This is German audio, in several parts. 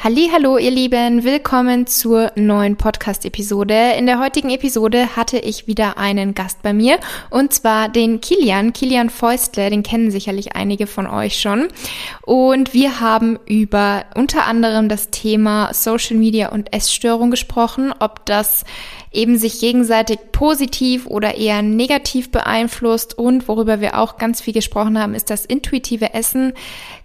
Hallo, ihr Lieben, willkommen zur neuen Podcast-Episode. In der heutigen Episode hatte ich wieder einen Gast bei mir und zwar den Kilian, Kilian Feustler, den kennen sicherlich einige von euch schon. Und wir haben über unter anderem das Thema Social Media und Essstörung gesprochen, ob das eben sich gegenseitig positiv oder eher negativ beeinflusst und worüber wir auch ganz viel gesprochen haben, ist das intuitive Essen.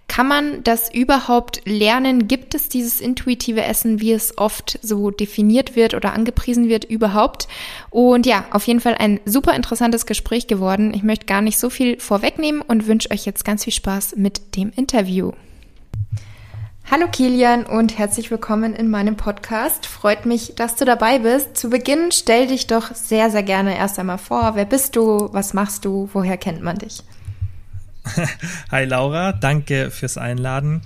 Kann man das überhaupt lernen? Gibt es dieses intuitive Essen, wie es oft so definiert wird oder angepriesen wird, überhaupt? Und ja, auf jeden Fall ein super interessantes Gespräch geworden. Ich möchte gar nicht so viel vorwegnehmen und wünsche euch jetzt ganz viel Spaß mit dem Interview. Hallo Kilian und herzlich willkommen in meinem Podcast. Freut mich, dass du dabei bist. Zu Beginn stell dich doch sehr, sehr gerne erst einmal vor. Wer bist du? Was machst du? Woher kennt man dich? Hi Laura, danke fürs Einladen.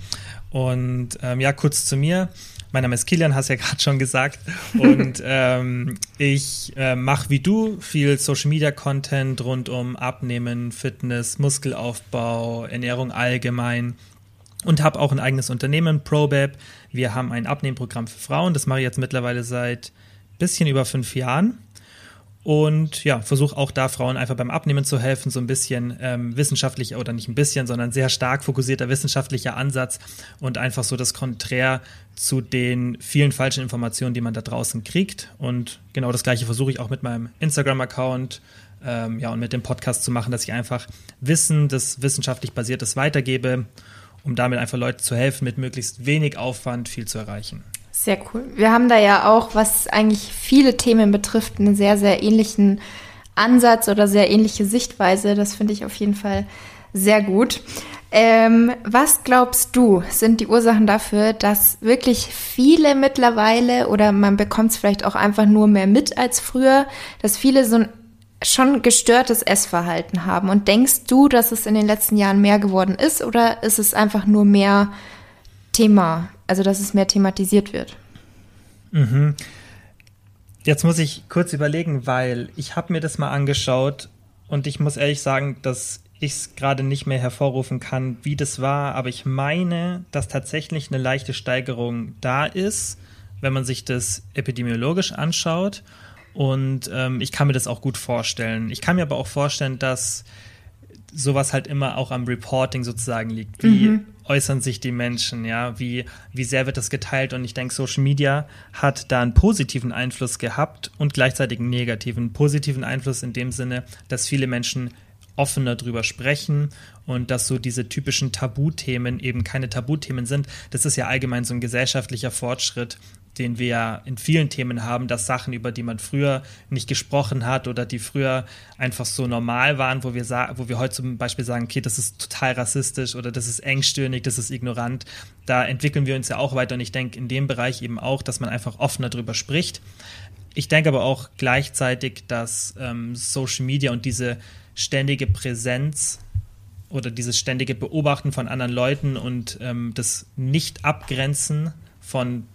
Und ähm, ja, kurz zu mir. Mein Name ist Kilian, hast ja gerade schon gesagt. Und ähm, ich äh, mache wie du viel Social Media Content rund um Abnehmen, Fitness, Muskelaufbau, Ernährung allgemein. Und habe auch ein eigenes Unternehmen, ProBab. Wir haben ein Abnehmprogramm für Frauen. Das mache ich jetzt mittlerweile seit bisschen über fünf Jahren und ja, versuche auch da Frauen einfach beim Abnehmen zu helfen, so ein bisschen ähm, wissenschaftlicher oder nicht ein bisschen, sondern sehr stark fokussierter wissenschaftlicher Ansatz und einfach so das Konträr zu den vielen falschen Informationen, die man da draußen kriegt. Und genau das gleiche versuche ich auch mit meinem Instagram-Account ähm, ja, und mit dem Podcast zu machen, dass ich einfach Wissen, das wissenschaftlich basiertes weitergebe, um damit einfach Leuten zu helfen, mit möglichst wenig Aufwand viel zu erreichen. Sehr cool. Wir haben da ja auch, was eigentlich viele Themen betrifft, einen sehr, sehr ähnlichen Ansatz oder sehr ähnliche Sichtweise. Das finde ich auf jeden Fall sehr gut. Ähm, was glaubst du, sind die Ursachen dafür, dass wirklich viele mittlerweile oder man bekommt es vielleicht auch einfach nur mehr mit als früher, dass viele so ein schon gestörtes Essverhalten haben? Und denkst du, dass es in den letzten Jahren mehr geworden ist oder ist es einfach nur mehr Thema also dass es mehr thematisiert wird. Mhm. Jetzt muss ich kurz überlegen, weil ich habe mir das mal angeschaut und ich muss ehrlich sagen, dass ich es gerade nicht mehr hervorrufen kann, wie das war, aber ich meine, dass tatsächlich eine leichte Steigerung da ist, wenn man sich das epidemiologisch anschaut. Und ähm, ich kann mir das auch gut vorstellen. Ich kann mir aber auch vorstellen, dass sowas halt immer auch am Reporting sozusagen liegt. Wie mhm. Äußern sich die Menschen, ja? Wie, wie sehr wird das geteilt? Und ich denke, Social Media hat da einen positiven Einfluss gehabt und gleichzeitig einen negativen. Positiven Einfluss in dem Sinne, dass viele Menschen offener drüber sprechen und dass so diese typischen Tabuthemen eben keine Tabuthemen sind. Das ist ja allgemein so ein gesellschaftlicher Fortschritt, den wir ja in vielen Themen haben, dass Sachen, über die man früher nicht gesprochen hat oder die früher einfach so normal waren, wo wir, wo wir heute zum Beispiel sagen, okay, das ist total rassistisch oder das ist engstirnig, das ist ignorant, da entwickeln wir uns ja auch weiter und ich denke in dem Bereich eben auch, dass man einfach offener drüber spricht. Ich denke aber auch gleichzeitig, dass ähm, Social Media und diese ständige Präsenz oder dieses ständige Beobachten von anderen Leuten und ähm, das Nicht-Abgrenzen von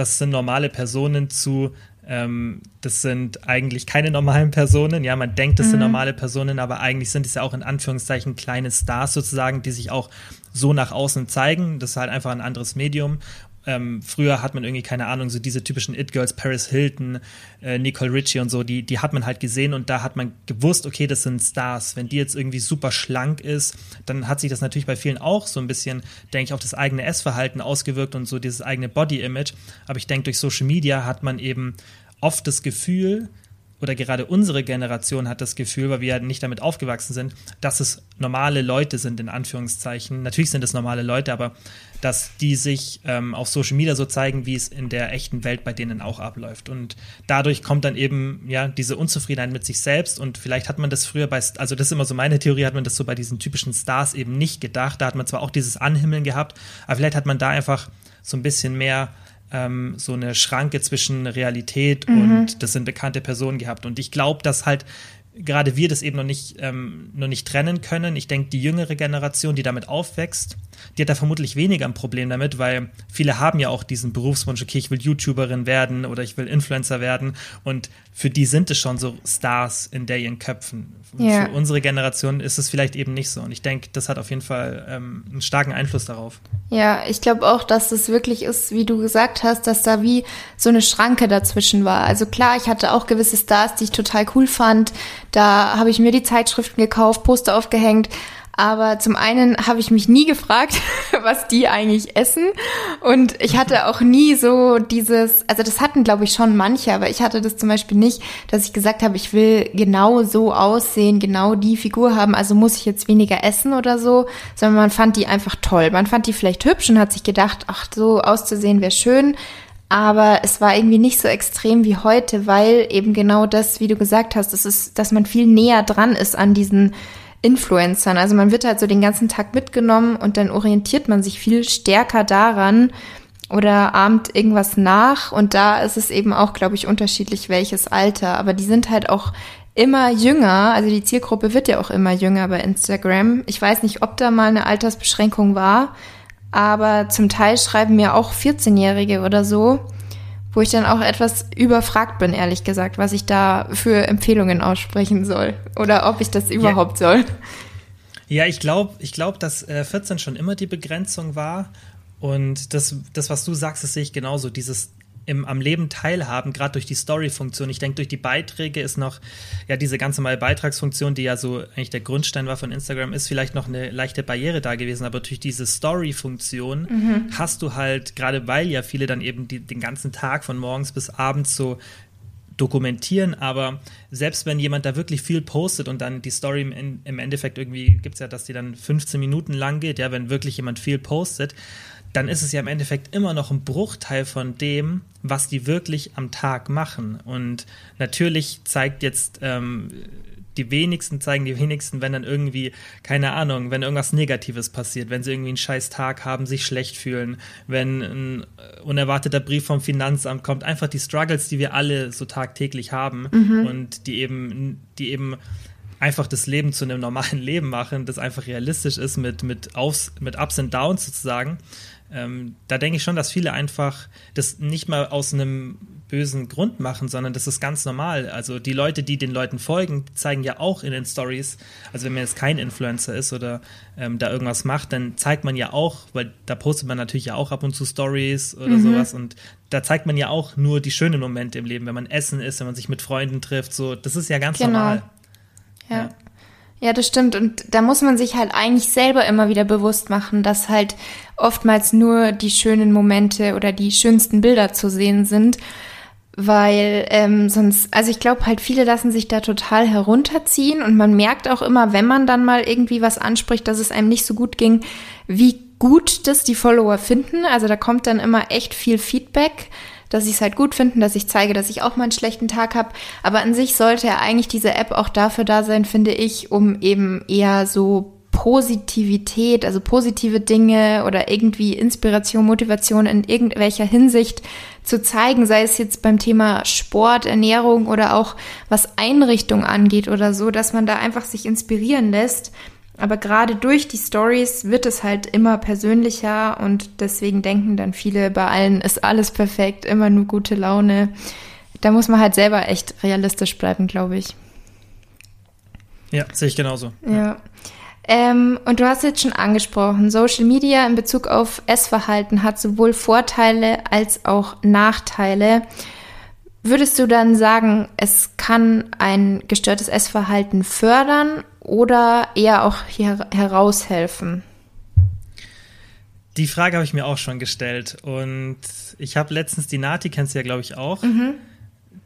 das sind normale Personen zu, ähm, das sind eigentlich keine normalen Personen. Ja, man denkt, das mhm. sind normale Personen, aber eigentlich sind es ja auch in Anführungszeichen kleine Stars sozusagen, die sich auch so nach außen zeigen. Das ist halt einfach ein anderes Medium. Ähm, früher hat man irgendwie, keine Ahnung, so diese typischen It-Girls, Paris Hilton, äh, Nicole Richie und so, die, die hat man halt gesehen und da hat man gewusst, okay, das sind Stars. Wenn die jetzt irgendwie super schlank ist, dann hat sich das natürlich bei vielen auch so ein bisschen, denke ich, auf das eigene Essverhalten ausgewirkt und so dieses eigene Body-Image. Aber ich denke, durch Social Media hat man eben oft das Gefühl, oder gerade unsere Generation hat das Gefühl, weil wir ja nicht damit aufgewachsen sind, dass es normale Leute sind, in Anführungszeichen. Natürlich sind es normale Leute, aber dass die sich ähm, auf Social Media so zeigen, wie es in der echten Welt bei denen auch abläuft. Und dadurch kommt dann eben ja diese Unzufriedenheit mit sich selbst. Und vielleicht hat man das früher bei, also das ist immer so meine Theorie, hat man das so bei diesen typischen Stars eben nicht gedacht. Da hat man zwar auch dieses Anhimmeln gehabt, aber vielleicht hat man da einfach so ein bisschen mehr ähm, so eine Schranke zwischen Realität mhm. und das sind bekannte Personen gehabt. Und ich glaube, dass halt gerade wir das eben noch nicht, ähm, noch nicht trennen können. Ich denke, die jüngere Generation, die damit aufwächst, die hat da vermutlich weniger ein Problem damit, weil viele haben ja auch diesen Berufswunsch, okay, ich will YouTuberin werden oder ich will Influencer werden und für die sind es schon so Stars in der ihren Köpfen. Ja. Für unsere Generation ist es vielleicht eben nicht so und ich denke, das hat auf jeden Fall ähm, einen starken Einfluss darauf. Ja, ich glaube auch, dass es wirklich ist, wie du gesagt hast, dass da wie so eine Schranke dazwischen war. Also klar, ich hatte auch gewisse Stars, die ich total cool fand. Da habe ich mir die Zeitschriften gekauft, Poster aufgehängt. Aber zum einen habe ich mich nie gefragt, was die eigentlich essen. Und ich hatte auch nie so dieses, also das hatten glaube ich schon manche, aber ich hatte das zum Beispiel nicht, dass ich gesagt habe, ich will genau so aussehen, genau die Figur haben, also muss ich jetzt weniger essen oder so, sondern man fand die einfach toll. Man fand die vielleicht hübsch und hat sich gedacht, ach, so auszusehen wäre schön. Aber es war irgendwie nicht so extrem wie heute, weil eben genau das, wie du gesagt hast, das ist, dass man viel näher dran ist an diesen Influencern. Also man wird halt so den ganzen Tag mitgenommen und dann orientiert man sich viel stärker daran oder ahmt irgendwas nach. Und da ist es eben auch, glaube ich, unterschiedlich, welches Alter. Aber die sind halt auch immer jünger. Also die Zielgruppe wird ja auch immer jünger bei Instagram. Ich weiß nicht, ob da mal eine Altersbeschränkung war, aber zum Teil schreiben mir auch 14-Jährige oder so wo ich dann auch etwas überfragt bin, ehrlich gesagt, was ich da für Empfehlungen aussprechen soll oder ob ich das überhaupt ja. soll. Ja, ich glaube, ich glaube, dass äh, 14 schon immer die Begrenzung war. Und das, das, was du sagst, das sehe ich genauso. Dieses im, am Leben teilhaben, gerade durch die Story-Funktion. Ich denke, durch die Beiträge ist noch, ja, diese ganz normale Beitragsfunktion, die ja so eigentlich der Grundstein war von Instagram, ist vielleicht noch eine leichte Barriere da gewesen, aber durch diese Story-Funktion mhm. hast du halt, gerade weil ja viele dann eben die, den ganzen Tag von morgens bis abends so dokumentieren, aber selbst wenn jemand da wirklich viel postet und dann die Story im, im Endeffekt irgendwie gibt es ja, dass die dann 15 Minuten lang geht, ja, wenn wirklich jemand viel postet, dann ist es ja im Endeffekt immer noch ein Bruchteil von dem, was die wirklich am Tag machen. Und natürlich zeigt jetzt ähm, die wenigsten zeigen die wenigsten, wenn dann irgendwie, keine Ahnung, wenn irgendwas Negatives passiert, wenn sie irgendwie einen scheiß Tag haben, sich schlecht fühlen, wenn ein unerwarteter Brief vom Finanzamt kommt, einfach die Struggles, die wir alle so tagtäglich haben mhm. und die eben, die eben einfach das Leben zu einem normalen Leben machen, das einfach realistisch ist mit, mit, Aufs, mit Ups und Downs sozusagen ähm, da denke ich schon, dass viele einfach das nicht mal aus einem bösen Grund machen, sondern das ist ganz normal. Also die Leute, die den Leuten folgen, zeigen ja auch in den Stories, also wenn man jetzt kein Influencer ist oder ähm, da irgendwas macht, dann zeigt man ja auch, weil da postet man natürlich ja auch ab und zu Stories oder mhm. sowas und da zeigt man ja auch nur die schönen Momente im Leben, wenn man essen ist, wenn man sich mit Freunden trifft, so, das ist ja ganz genau. normal. ja. ja. Ja, das stimmt. Und da muss man sich halt eigentlich selber immer wieder bewusst machen, dass halt oftmals nur die schönen Momente oder die schönsten Bilder zu sehen sind. Weil ähm, sonst, also ich glaube halt, viele lassen sich da total herunterziehen und man merkt auch immer, wenn man dann mal irgendwie was anspricht, dass es einem nicht so gut ging, wie gut das die Follower finden. Also da kommt dann immer echt viel Feedback dass sie es halt gut finden, dass ich zeige, dass ich auch mal einen schlechten Tag habe. Aber an sich sollte ja eigentlich diese App auch dafür da sein, finde ich, um eben eher so Positivität, also positive Dinge oder irgendwie Inspiration, Motivation in irgendwelcher Hinsicht zu zeigen, sei es jetzt beim Thema Sport, Ernährung oder auch was Einrichtung angeht oder so, dass man da einfach sich inspirieren lässt aber gerade durch die Stories wird es halt immer persönlicher und deswegen denken dann viele, bei allen ist alles perfekt, immer nur gute Laune. Da muss man halt selber echt realistisch bleiben, glaube ich. Ja, sehe ich genauso. Ja. Ähm, und du hast jetzt schon angesprochen, Social Media in Bezug auf Essverhalten hat sowohl Vorteile als auch Nachteile. Würdest du dann sagen, es kann ein gestörtes Essverhalten fördern oder eher auch hier heraushelfen? Die Frage habe ich mir auch schon gestellt und ich habe letztens die Nati, kennst du ja glaube ich auch, mhm.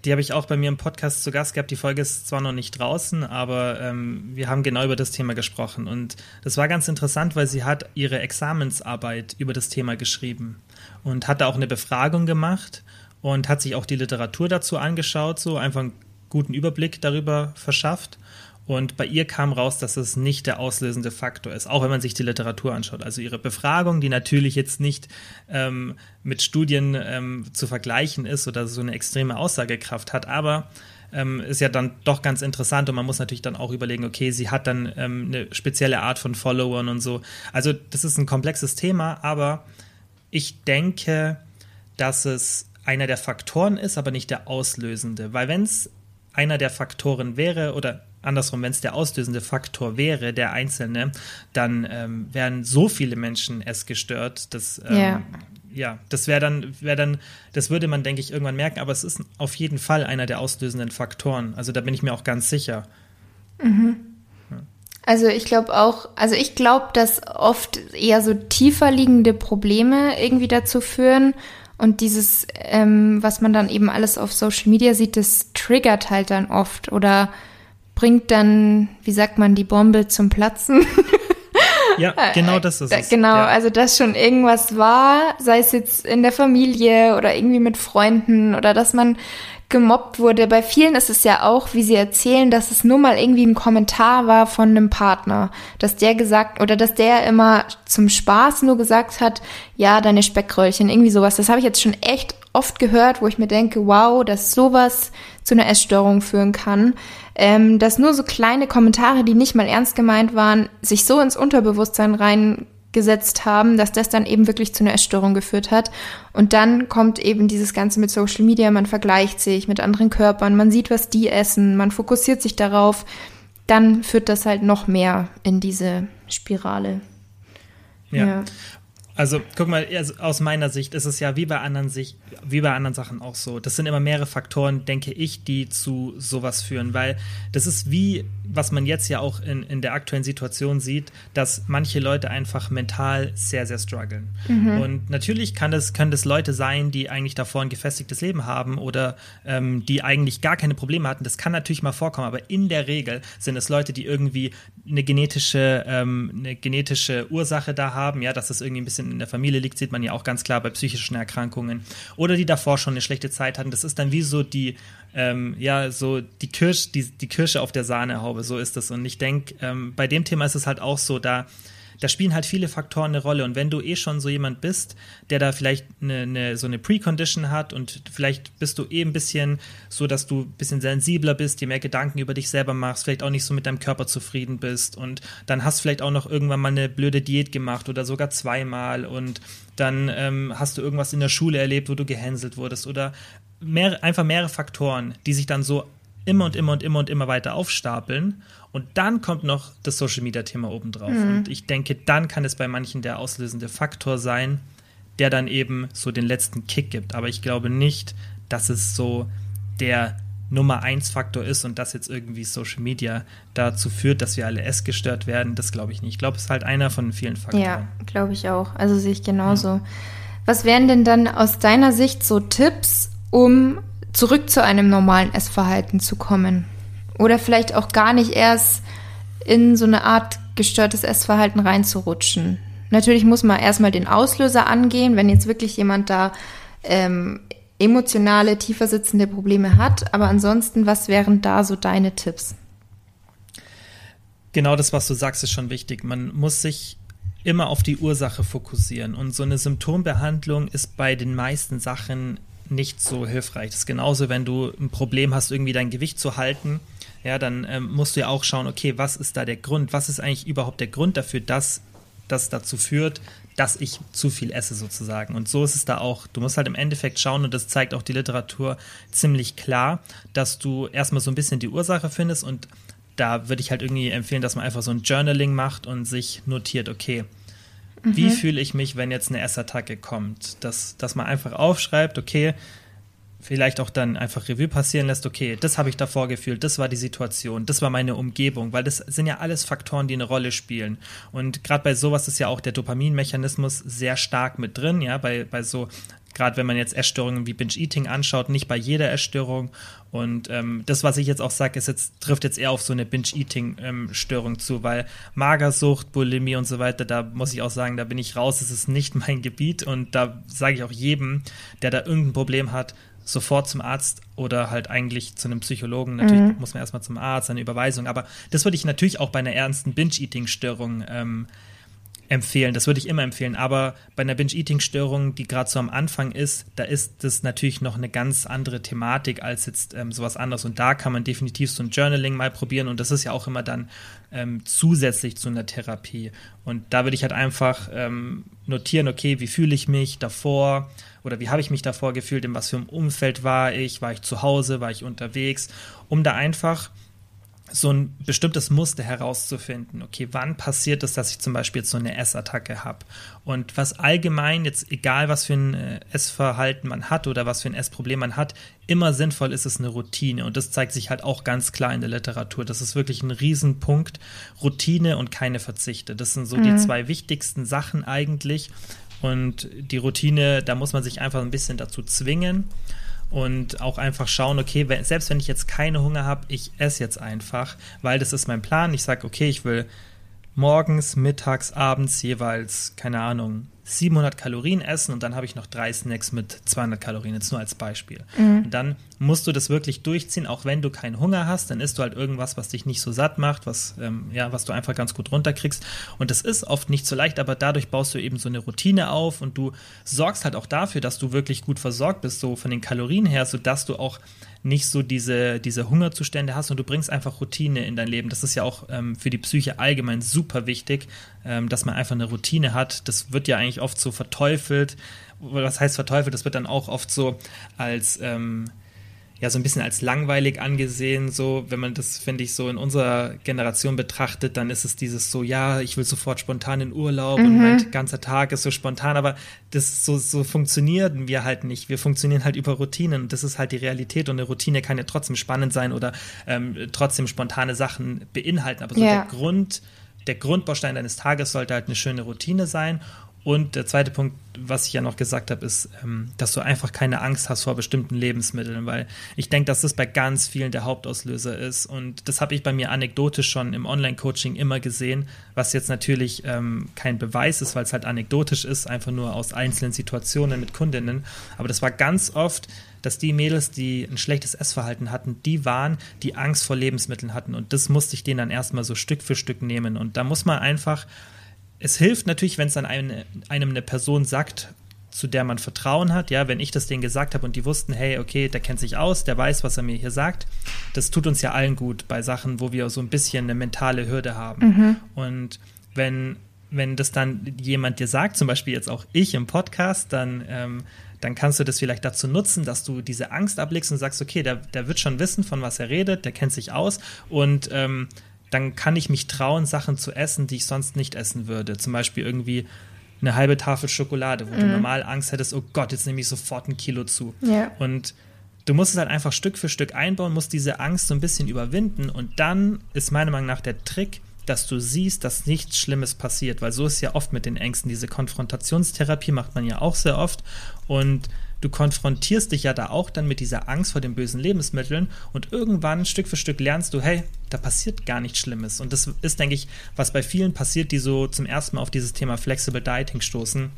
die habe ich auch bei mir im Podcast zu Gast gehabt. Die Folge ist zwar noch nicht draußen, aber ähm, wir haben genau über das Thema gesprochen und das war ganz interessant, weil sie hat ihre Examensarbeit über das Thema geschrieben und hat da auch eine Befragung gemacht und hat sich auch die Literatur dazu angeschaut, so einfach einen guten Überblick darüber verschafft. Und bei ihr kam raus, dass es nicht der auslösende Faktor ist, auch wenn man sich die Literatur anschaut. Also ihre Befragung, die natürlich jetzt nicht ähm, mit Studien ähm, zu vergleichen ist oder so eine extreme Aussagekraft hat, aber ähm, ist ja dann doch ganz interessant und man muss natürlich dann auch überlegen, okay, sie hat dann ähm, eine spezielle Art von Followern und so. Also das ist ein komplexes Thema, aber ich denke, dass es einer der Faktoren ist, aber nicht der auslösende. Weil wenn es einer der Faktoren wäre oder andersrum, wenn es der auslösende Faktor wäre, der einzelne, dann ähm, wären so viele Menschen es gestört, dass ähm, ja. ja, das wäre dann, wäre dann, das würde man, denke ich, irgendwann merken, aber es ist auf jeden Fall einer der auslösenden Faktoren. Also da bin ich mir auch ganz sicher. Mhm. Also ich glaube auch, also ich glaube, dass oft eher so tiefer liegende Probleme irgendwie dazu führen und dieses, ähm, was man dann eben alles auf Social Media sieht, das triggert halt dann oft oder bringt dann, wie sagt man, die Bombe zum Platzen. Ja, genau das ist es. Genau, ja. also dass schon irgendwas war, sei es jetzt in der Familie oder irgendwie mit Freunden oder dass man gemobbt wurde. Bei vielen ist es ja auch, wie sie erzählen, dass es nur mal irgendwie ein Kommentar war von einem Partner, dass der gesagt oder dass der immer zum Spaß nur gesagt hat, ja, deine Speckröllchen, irgendwie sowas. Das habe ich jetzt schon echt oft gehört, wo ich mir denke, wow, dass sowas zu einer Essstörung führen kann. Ähm, dass nur so kleine Kommentare, die nicht mal ernst gemeint waren, sich so ins Unterbewusstsein rein gesetzt haben, dass das dann eben wirklich zu einer Essstörung geführt hat. Und dann kommt eben dieses Ganze mit Social Media, man vergleicht sich mit anderen Körpern, man sieht, was die essen, man fokussiert sich darauf, dann führt das halt noch mehr in diese Spirale. Ja. ja. Also guck mal, also aus meiner Sicht ist es ja wie bei anderen sich, wie bei anderen Sachen auch so. Das sind immer mehrere Faktoren, denke ich, die zu sowas führen, weil das ist wie, was man jetzt ja auch in, in der aktuellen Situation sieht, dass manche Leute einfach mental sehr, sehr strugglen. Mhm. Und natürlich kann das, können das Leute sein, die eigentlich davor ein gefestigtes Leben haben oder ähm, die eigentlich gar keine Probleme hatten. Das kann natürlich mal vorkommen, aber in der Regel sind es Leute, die irgendwie eine genetische, ähm, eine genetische Ursache da haben, ja, dass das irgendwie ein bisschen bisschen in der Familie liegt, sieht man ja auch ganz klar bei psychischen Erkrankungen. Oder die davor schon eine schlechte Zeit hatten. Das ist dann wie so die, ähm, ja, so die Kirsche, die, die Kirsche auf der Sahnehaube, so ist das. Und ich denke, ähm, bei dem Thema ist es halt auch so, da da spielen halt viele Faktoren eine Rolle. Und wenn du eh schon so jemand bist, der da vielleicht eine, eine, so eine Precondition hat und vielleicht bist du eh ein bisschen so, dass du ein bisschen sensibler bist, dir mehr Gedanken über dich selber machst, vielleicht auch nicht so mit deinem Körper zufrieden bist und dann hast du vielleicht auch noch irgendwann mal eine blöde Diät gemacht oder sogar zweimal und dann ähm, hast du irgendwas in der Schule erlebt, wo du gehänselt wurdest oder mehr, einfach mehrere Faktoren, die sich dann so immer und immer und immer und immer weiter aufstapeln. Und dann kommt noch das Social Media Thema obendrauf. Mhm. Und ich denke, dann kann es bei manchen der auslösende Faktor sein, der dann eben so den letzten Kick gibt. Aber ich glaube nicht, dass es so der Nummer eins Faktor ist und dass jetzt irgendwie Social Media dazu führt, dass wir alle essgestört werden. Das glaube ich nicht. Ich glaube, es ist halt einer von vielen Faktoren. Ja, glaube ich auch. Also sehe ich genauso. Ja. Was wären denn dann aus deiner Sicht so Tipps, um zurück zu einem normalen Essverhalten zu kommen. Oder vielleicht auch gar nicht erst in so eine Art gestörtes Essverhalten reinzurutschen. Natürlich muss man erstmal den Auslöser angehen, wenn jetzt wirklich jemand da ähm, emotionale, tiefer sitzende Probleme hat. Aber ansonsten, was wären da so deine Tipps? Genau das, was du sagst, ist schon wichtig. Man muss sich immer auf die Ursache fokussieren. Und so eine Symptombehandlung ist bei den meisten Sachen nicht so hilfreich. Das ist genauso, wenn du ein Problem hast, irgendwie dein Gewicht zu halten, ja, dann ähm, musst du ja auch schauen, okay, was ist da der Grund? Was ist eigentlich überhaupt der Grund dafür, dass das dazu führt, dass ich zu viel esse sozusagen. Und so ist es da auch. Du musst halt im Endeffekt schauen, und das zeigt auch die Literatur ziemlich klar, dass du erstmal so ein bisschen die Ursache findest und da würde ich halt irgendwie empfehlen, dass man einfach so ein Journaling macht und sich notiert, okay, mhm. wie fühle ich mich, wenn jetzt eine Essattacke kommt? Dass, dass man einfach aufschreibt, okay, vielleicht auch dann einfach Revue passieren lässt, okay, das habe ich davor gefühlt, das war die Situation, das war meine Umgebung, weil das sind ja alles Faktoren, die eine Rolle spielen. Und gerade bei sowas ist ja auch der Dopaminmechanismus sehr stark mit drin, ja, bei, bei so gerade wenn man jetzt Essstörungen wie Binge-Eating anschaut, nicht bei jeder Essstörung. Und ähm, das, was ich jetzt auch sage, ist jetzt, trifft jetzt eher auf so eine Binge-Eating-Störung ähm, zu, weil Magersucht, Bulimie und so weiter, da muss ich auch sagen, da bin ich raus, das ist nicht mein Gebiet. Und da sage ich auch jedem, der da irgendein Problem hat, sofort zum Arzt oder halt eigentlich zu einem Psychologen. Natürlich mhm. muss man erstmal zum Arzt, eine Überweisung. Aber das würde ich natürlich auch bei einer ernsten Binge-Eating-Störung ähm, empfehlen. Das würde ich immer empfehlen. Aber bei einer Binge-Eating-Störung, die gerade so am Anfang ist, da ist das natürlich noch eine ganz andere Thematik als jetzt ähm, sowas anderes. Und da kann man definitiv so ein Journaling mal probieren. Und das ist ja auch immer dann ähm, zusätzlich zu einer Therapie. Und da würde ich halt einfach ähm, notieren, okay, wie fühle ich mich davor? oder wie habe ich mich davor gefühlt, in was für einem Umfeld war ich, war ich zu Hause, war ich unterwegs, um da einfach so ein bestimmtes Muster herauszufinden. Okay, wann passiert es, dass ich zum Beispiel jetzt so eine Essattacke habe? Und was allgemein, jetzt egal was für ein äh, Essverhalten man hat oder was für ein Essproblem man hat, immer sinnvoll ist es eine Routine. Und das zeigt sich halt auch ganz klar in der Literatur. Das ist wirklich ein Riesenpunkt. Routine und keine Verzichte. Das sind so mhm. die zwei wichtigsten Sachen eigentlich, und die Routine, da muss man sich einfach ein bisschen dazu zwingen und auch einfach schauen, okay, wenn, selbst wenn ich jetzt keine Hunger habe, ich esse jetzt einfach, weil das ist mein Plan. Ich sage, okay, ich will morgens, mittags, abends jeweils, keine Ahnung, 700 Kalorien essen und dann habe ich noch drei Snacks mit 200 Kalorien, jetzt nur als Beispiel. Mhm. Dann musst du das wirklich durchziehen, auch wenn du keinen Hunger hast, dann isst du halt irgendwas, was dich nicht so satt macht, was, ähm, ja, was du einfach ganz gut runterkriegst. Und das ist oft nicht so leicht, aber dadurch baust du eben so eine Routine auf und du sorgst halt auch dafür, dass du wirklich gut versorgt bist, so von den Kalorien her, sodass du auch nicht so diese, diese Hungerzustände hast und du bringst einfach Routine in dein Leben. Das ist ja auch ähm, für die Psyche allgemein super wichtig, ähm, dass man einfach eine Routine hat. Das wird ja eigentlich oft so verteufelt. Was heißt verteufelt? Das wird dann auch oft so als ähm, ja so ein bisschen als langweilig angesehen, so wenn man das, finde ich, so in unserer Generation betrachtet, dann ist es dieses so, ja, ich will sofort spontan in Urlaub mhm. und mein ganzer Tag ist so spontan, aber das so, so funktionieren wir halt nicht. Wir funktionieren halt über Routinen und das ist halt die Realität und eine Routine kann ja trotzdem spannend sein oder ähm, trotzdem spontane Sachen beinhalten, aber so ja. der Grund, der Grundbaustein deines Tages sollte halt eine schöne Routine sein und der zweite Punkt, was ich ja noch gesagt habe, ist, ähm, dass du einfach keine Angst hast vor bestimmten Lebensmitteln, weil ich denke, dass das bei ganz vielen der Hauptauslöser ist. Und das habe ich bei mir anekdotisch schon im Online-Coaching immer gesehen, was jetzt natürlich ähm, kein Beweis ist, weil es halt anekdotisch ist, einfach nur aus einzelnen Situationen mit Kundinnen. Aber das war ganz oft, dass die Mädels, die ein schlechtes Essverhalten hatten, die waren, die Angst vor Lebensmitteln hatten. Und das musste ich denen dann erstmal so Stück für Stück nehmen. Und da muss man einfach es hilft natürlich, wenn es dann eine, einem eine Person sagt, zu der man Vertrauen hat, ja, wenn ich das denen gesagt habe und die wussten, hey, okay, der kennt sich aus, der weiß, was er mir hier sagt, das tut uns ja allen gut bei Sachen, wo wir so ein bisschen eine mentale Hürde haben. Mhm. Und wenn, wenn das dann jemand dir sagt, zum Beispiel jetzt auch ich im Podcast, dann, ähm, dann kannst du das vielleicht dazu nutzen, dass du diese Angst ablegst und sagst, okay, der, der wird schon wissen, von was er redet, der kennt sich aus und ähm, dann kann ich mich trauen, Sachen zu essen, die ich sonst nicht essen würde. Zum Beispiel irgendwie eine halbe Tafel Schokolade, wo mhm. du normal Angst hättest, oh Gott, jetzt nehme ich sofort ein Kilo zu. Ja. Und du musst es halt einfach Stück für Stück einbauen, musst diese Angst so ein bisschen überwinden und dann ist meiner Meinung nach der Trick, dass du siehst, dass nichts Schlimmes passiert, weil so ist ja oft mit den Ängsten. Diese Konfrontationstherapie macht man ja auch sehr oft und du konfrontierst dich ja da auch dann mit dieser Angst vor den bösen Lebensmitteln und irgendwann Stück für Stück lernst du, hey, da passiert gar nichts Schlimmes. Und das ist, denke ich, was bei vielen passiert, die so zum ersten Mal auf dieses Thema Flexible Dieting stoßen.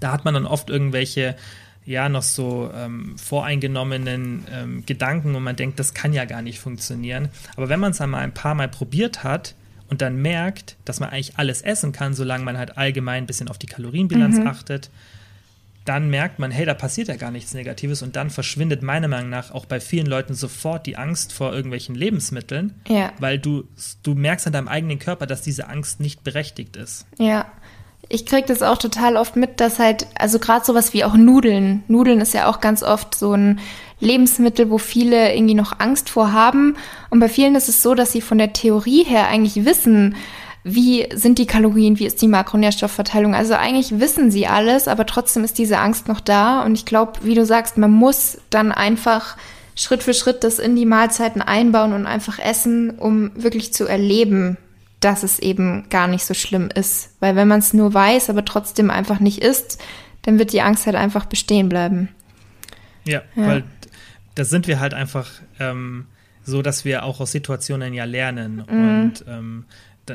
Da hat man dann oft irgendwelche ja noch so ähm, voreingenommenen ähm, Gedanken und man denkt, das kann ja gar nicht funktionieren. Aber wenn man es einmal ein paar Mal probiert hat und dann merkt, dass man eigentlich alles essen kann, solange man halt allgemein ein bisschen auf die Kalorienbilanz mhm. achtet, dann merkt man, hey, da passiert ja gar nichts Negatives und dann verschwindet meiner Meinung nach auch bei vielen Leuten sofort die Angst vor irgendwelchen Lebensmitteln, ja. weil du, du merkst an deinem eigenen Körper, dass diese Angst nicht berechtigt ist. Ja, Ich kriege das auch total oft mit, dass halt, also gerade sowas wie auch Nudeln. Nudeln ist ja auch ganz oft so ein Lebensmittel, wo viele irgendwie noch Angst vor haben. Und bei vielen ist es so, dass sie von der Theorie her eigentlich wissen, wie sind die Kalorien, wie ist die Makronährstoffverteilung. Also eigentlich wissen sie alles, aber trotzdem ist diese Angst noch da. Und ich glaube, wie du sagst, man muss dann einfach Schritt für Schritt das in die Mahlzeiten einbauen und einfach essen, um wirklich zu erleben, dass es eben gar nicht so schlimm ist. Weil wenn man es nur weiß, aber trotzdem einfach nicht isst, dann wird die Angst halt einfach bestehen bleiben. Ja, ja. weil da sind wir halt einfach ähm, so, dass wir auch aus Situationen ja lernen. Mhm. Und ähm,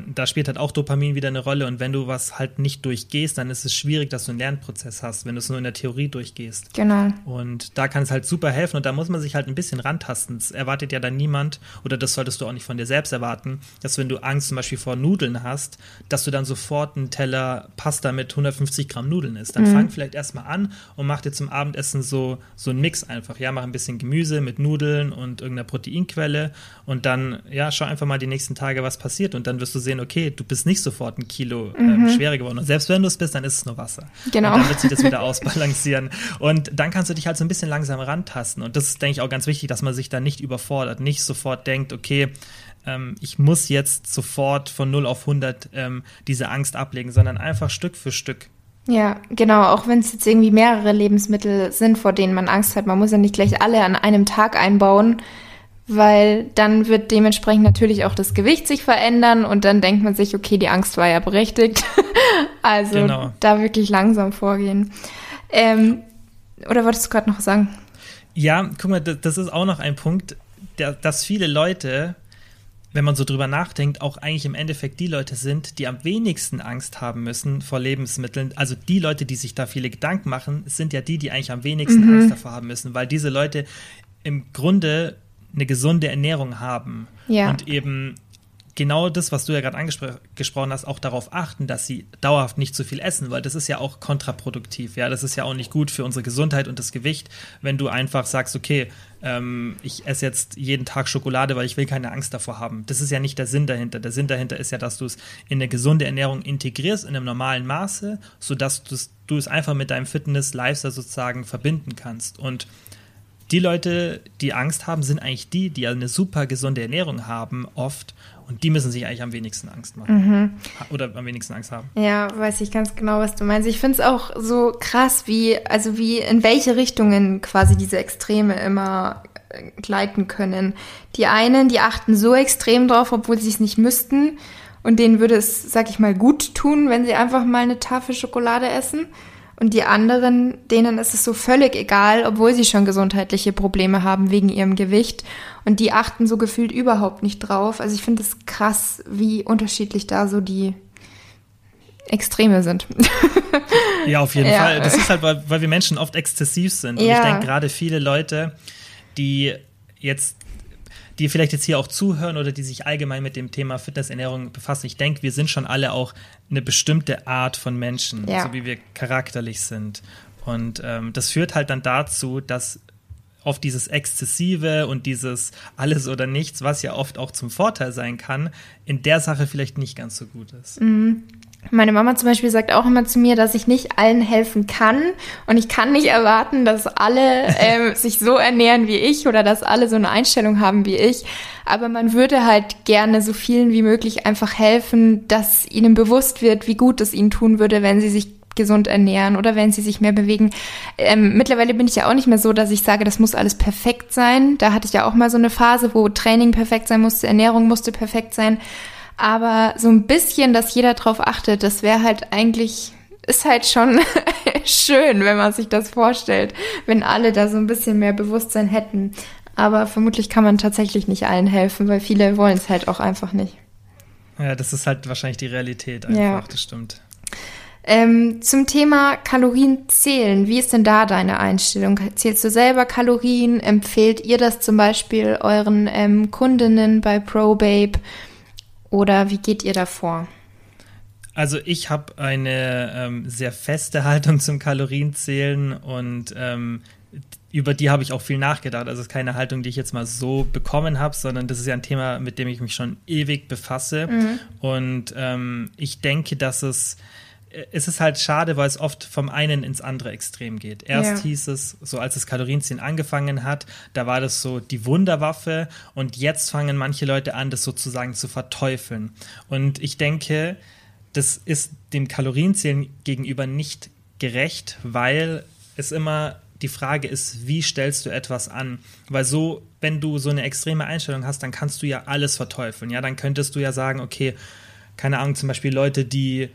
da spielt halt auch Dopamin wieder eine Rolle. Und wenn du was halt nicht durchgehst, dann ist es schwierig, dass du einen Lernprozess hast, wenn du es nur in der Theorie durchgehst. Genau. Und da kann es halt super helfen. Und da muss man sich halt ein bisschen rantasten. Es erwartet ja dann niemand, oder das solltest du auch nicht von dir selbst erwarten, dass wenn du Angst zum Beispiel vor Nudeln hast, dass du dann sofort einen Teller Pasta mit 150 Gramm Nudeln isst. Dann mhm. fang vielleicht erstmal an und mach dir zum Abendessen so, so einen Mix einfach. Ja, mach ein bisschen Gemüse mit Nudeln und irgendeiner Proteinquelle. Und dann, ja, schau einfach mal die nächsten Tage, was passiert. Und dann wirst du sehen, okay, du bist nicht sofort ein Kilo ähm, mhm. schwerer geworden. Und selbst wenn du es bist, dann ist es nur Wasser. Genau. Und dann wird sich das wieder ausbalancieren. Und dann kannst du dich halt so ein bisschen langsam rantasten. Und das ist, denke ich, auch ganz wichtig, dass man sich da nicht überfordert, nicht sofort denkt, okay, ähm, ich muss jetzt sofort von 0 auf 100 ähm, diese Angst ablegen, sondern einfach Stück für Stück. Ja, genau. Auch wenn es jetzt irgendwie mehrere Lebensmittel sind, vor denen man Angst hat. Man muss ja nicht gleich alle an einem Tag einbauen weil dann wird dementsprechend natürlich auch das Gewicht sich verändern und dann denkt man sich, okay, die Angst war ja berechtigt. also genau. da wirklich langsam vorgehen. Ähm, oder wolltest du gerade noch sagen? Ja, guck mal, das ist auch noch ein Punkt, der, dass viele Leute, wenn man so drüber nachdenkt, auch eigentlich im Endeffekt die Leute sind, die am wenigsten Angst haben müssen vor Lebensmitteln. Also die Leute, die sich da viele Gedanken machen, sind ja die, die eigentlich am wenigsten mhm. Angst davor haben müssen, weil diese Leute im Grunde eine gesunde Ernährung haben ja. und eben genau das, was du ja gerade angesprochen hast, auch darauf achten, dass sie dauerhaft nicht zu viel essen, weil das ist ja auch kontraproduktiv. Ja, das ist ja auch nicht gut für unsere Gesundheit und das Gewicht, wenn du einfach sagst, okay, ähm, ich esse jetzt jeden Tag Schokolade, weil ich will keine Angst davor haben. Das ist ja nicht der Sinn dahinter. Der Sinn dahinter ist ja, dass du es in eine gesunde Ernährung integrierst, in einem normalen Maße, sodass du es einfach mit deinem Fitness-Lifestyle sozusagen verbinden kannst. Und die Leute, die Angst haben, sind eigentlich die, die eine super gesunde Ernährung haben, oft. Und die müssen sich eigentlich am wenigsten Angst machen. Mhm. Oder am wenigsten Angst haben. Ja, weiß ich ganz genau, was du meinst. Ich finde es auch so krass, wie, also wie, in welche Richtungen quasi diese Extreme immer äh, gleiten können. Die einen, die achten so extrem drauf, obwohl sie es nicht müssten. Und denen würde es, sag ich mal, gut tun, wenn sie einfach mal eine Tafel Schokolade essen. Und die anderen, denen ist es so völlig egal, obwohl sie schon gesundheitliche Probleme haben wegen ihrem Gewicht. Und die achten so gefühlt überhaupt nicht drauf. Also ich finde es krass, wie unterschiedlich da so die Extreme sind. ja, auf jeden ja. Fall. Das ist halt, weil, weil wir Menschen oft exzessiv sind. Und ja. ich denke gerade viele Leute, die jetzt die vielleicht jetzt hier auch zuhören oder die sich allgemein mit dem Thema Fitnessernährung befassen. Ich denke, wir sind schon alle auch eine bestimmte Art von Menschen, ja. so wie wir charakterlich sind. Und ähm, das führt halt dann dazu, dass auf dieses Exzessive und dieses alles oder nichts, was ja oft auch zum Vorteil sein kann, in der Sache vielleicht nicht ganz so gut ist. Mhm. Meine Mama zum Beispiel sagt auch immer zu mir, dass ich nicht allen helfen kann und ich kann nicht erwarten, dass alle äh, sich so ernähren wie ich oder dass alle so eine Einstellung haben wie ich. Aber man würde halt gerne so vielen wie möglich einfach helfen, dass ihnen bewusst wird, wie gut es ihnen tun würde, wenn sie sich gesund ernähren oder wenn sie sich mehr bewegen. Ähm, mittlerweile bin ich ja auch nicht mehr so, dass ich sage, das muss alles perfekt sein. Da hatte ich ja auch mal so eine Phase, wo Training perfekt sein musste, Ernährung musste perfekt sein. Aber so ein bisschen, dass jeder drauf achtet, das wäre halt eigentlich, ist halt schon schön, wenn man sich das vorstellt, wenn alle da so ein bisschen mehr Bewusstsein hätten. Aber vermutlich kann man tatsächlich nicht allen helfen, weil viele wollen es halt auch einfach nicht. Ja, das ist halt wahrscheinlich die Realität einfach, ja. das stimmt. Ähm, zum Thema Kalorien zählen, wie ist denn da deine Einstellung? Zählst du selber Kalorien? Empfehlt ihr das zum Beispiel euren ähm, Kundinnen bei ProBabe? Oder wie geht ihr da vor? Also ich habe eine ähm, sehr feste Haltung zum Kalorienzählen und ähm, über die habe ich auch viel nachgedacht. Also es ist keine Haltung, die ich jetzt mal so bekommen habe, sondern das ist ja ein Thema, mit dem ich mich schon ewig befasse. Mhm. Und ähm, ich denke, dass es es ist halt schade, weil es oft vom einen ins andere Extrem geht. Erst Ja. hieß es, so als das Kalorienziehen angefangen hat, da war das so die Wunderwaffe und jetzt fangen manche Leute an, das sozusagen zu verteufeln. Und ich denke, das ist dem Kalorienzählen gegenüber nicht gerecht, weil es immer die Frage ist, wie stellst du etwas an? Weil so, wenn du so eine extreme Einstellung hast, dann kannst du ja alles verteufeln. Ja, dann könntest du ja sagen, okay, keine Ahnung, zum Beispiel Leute, die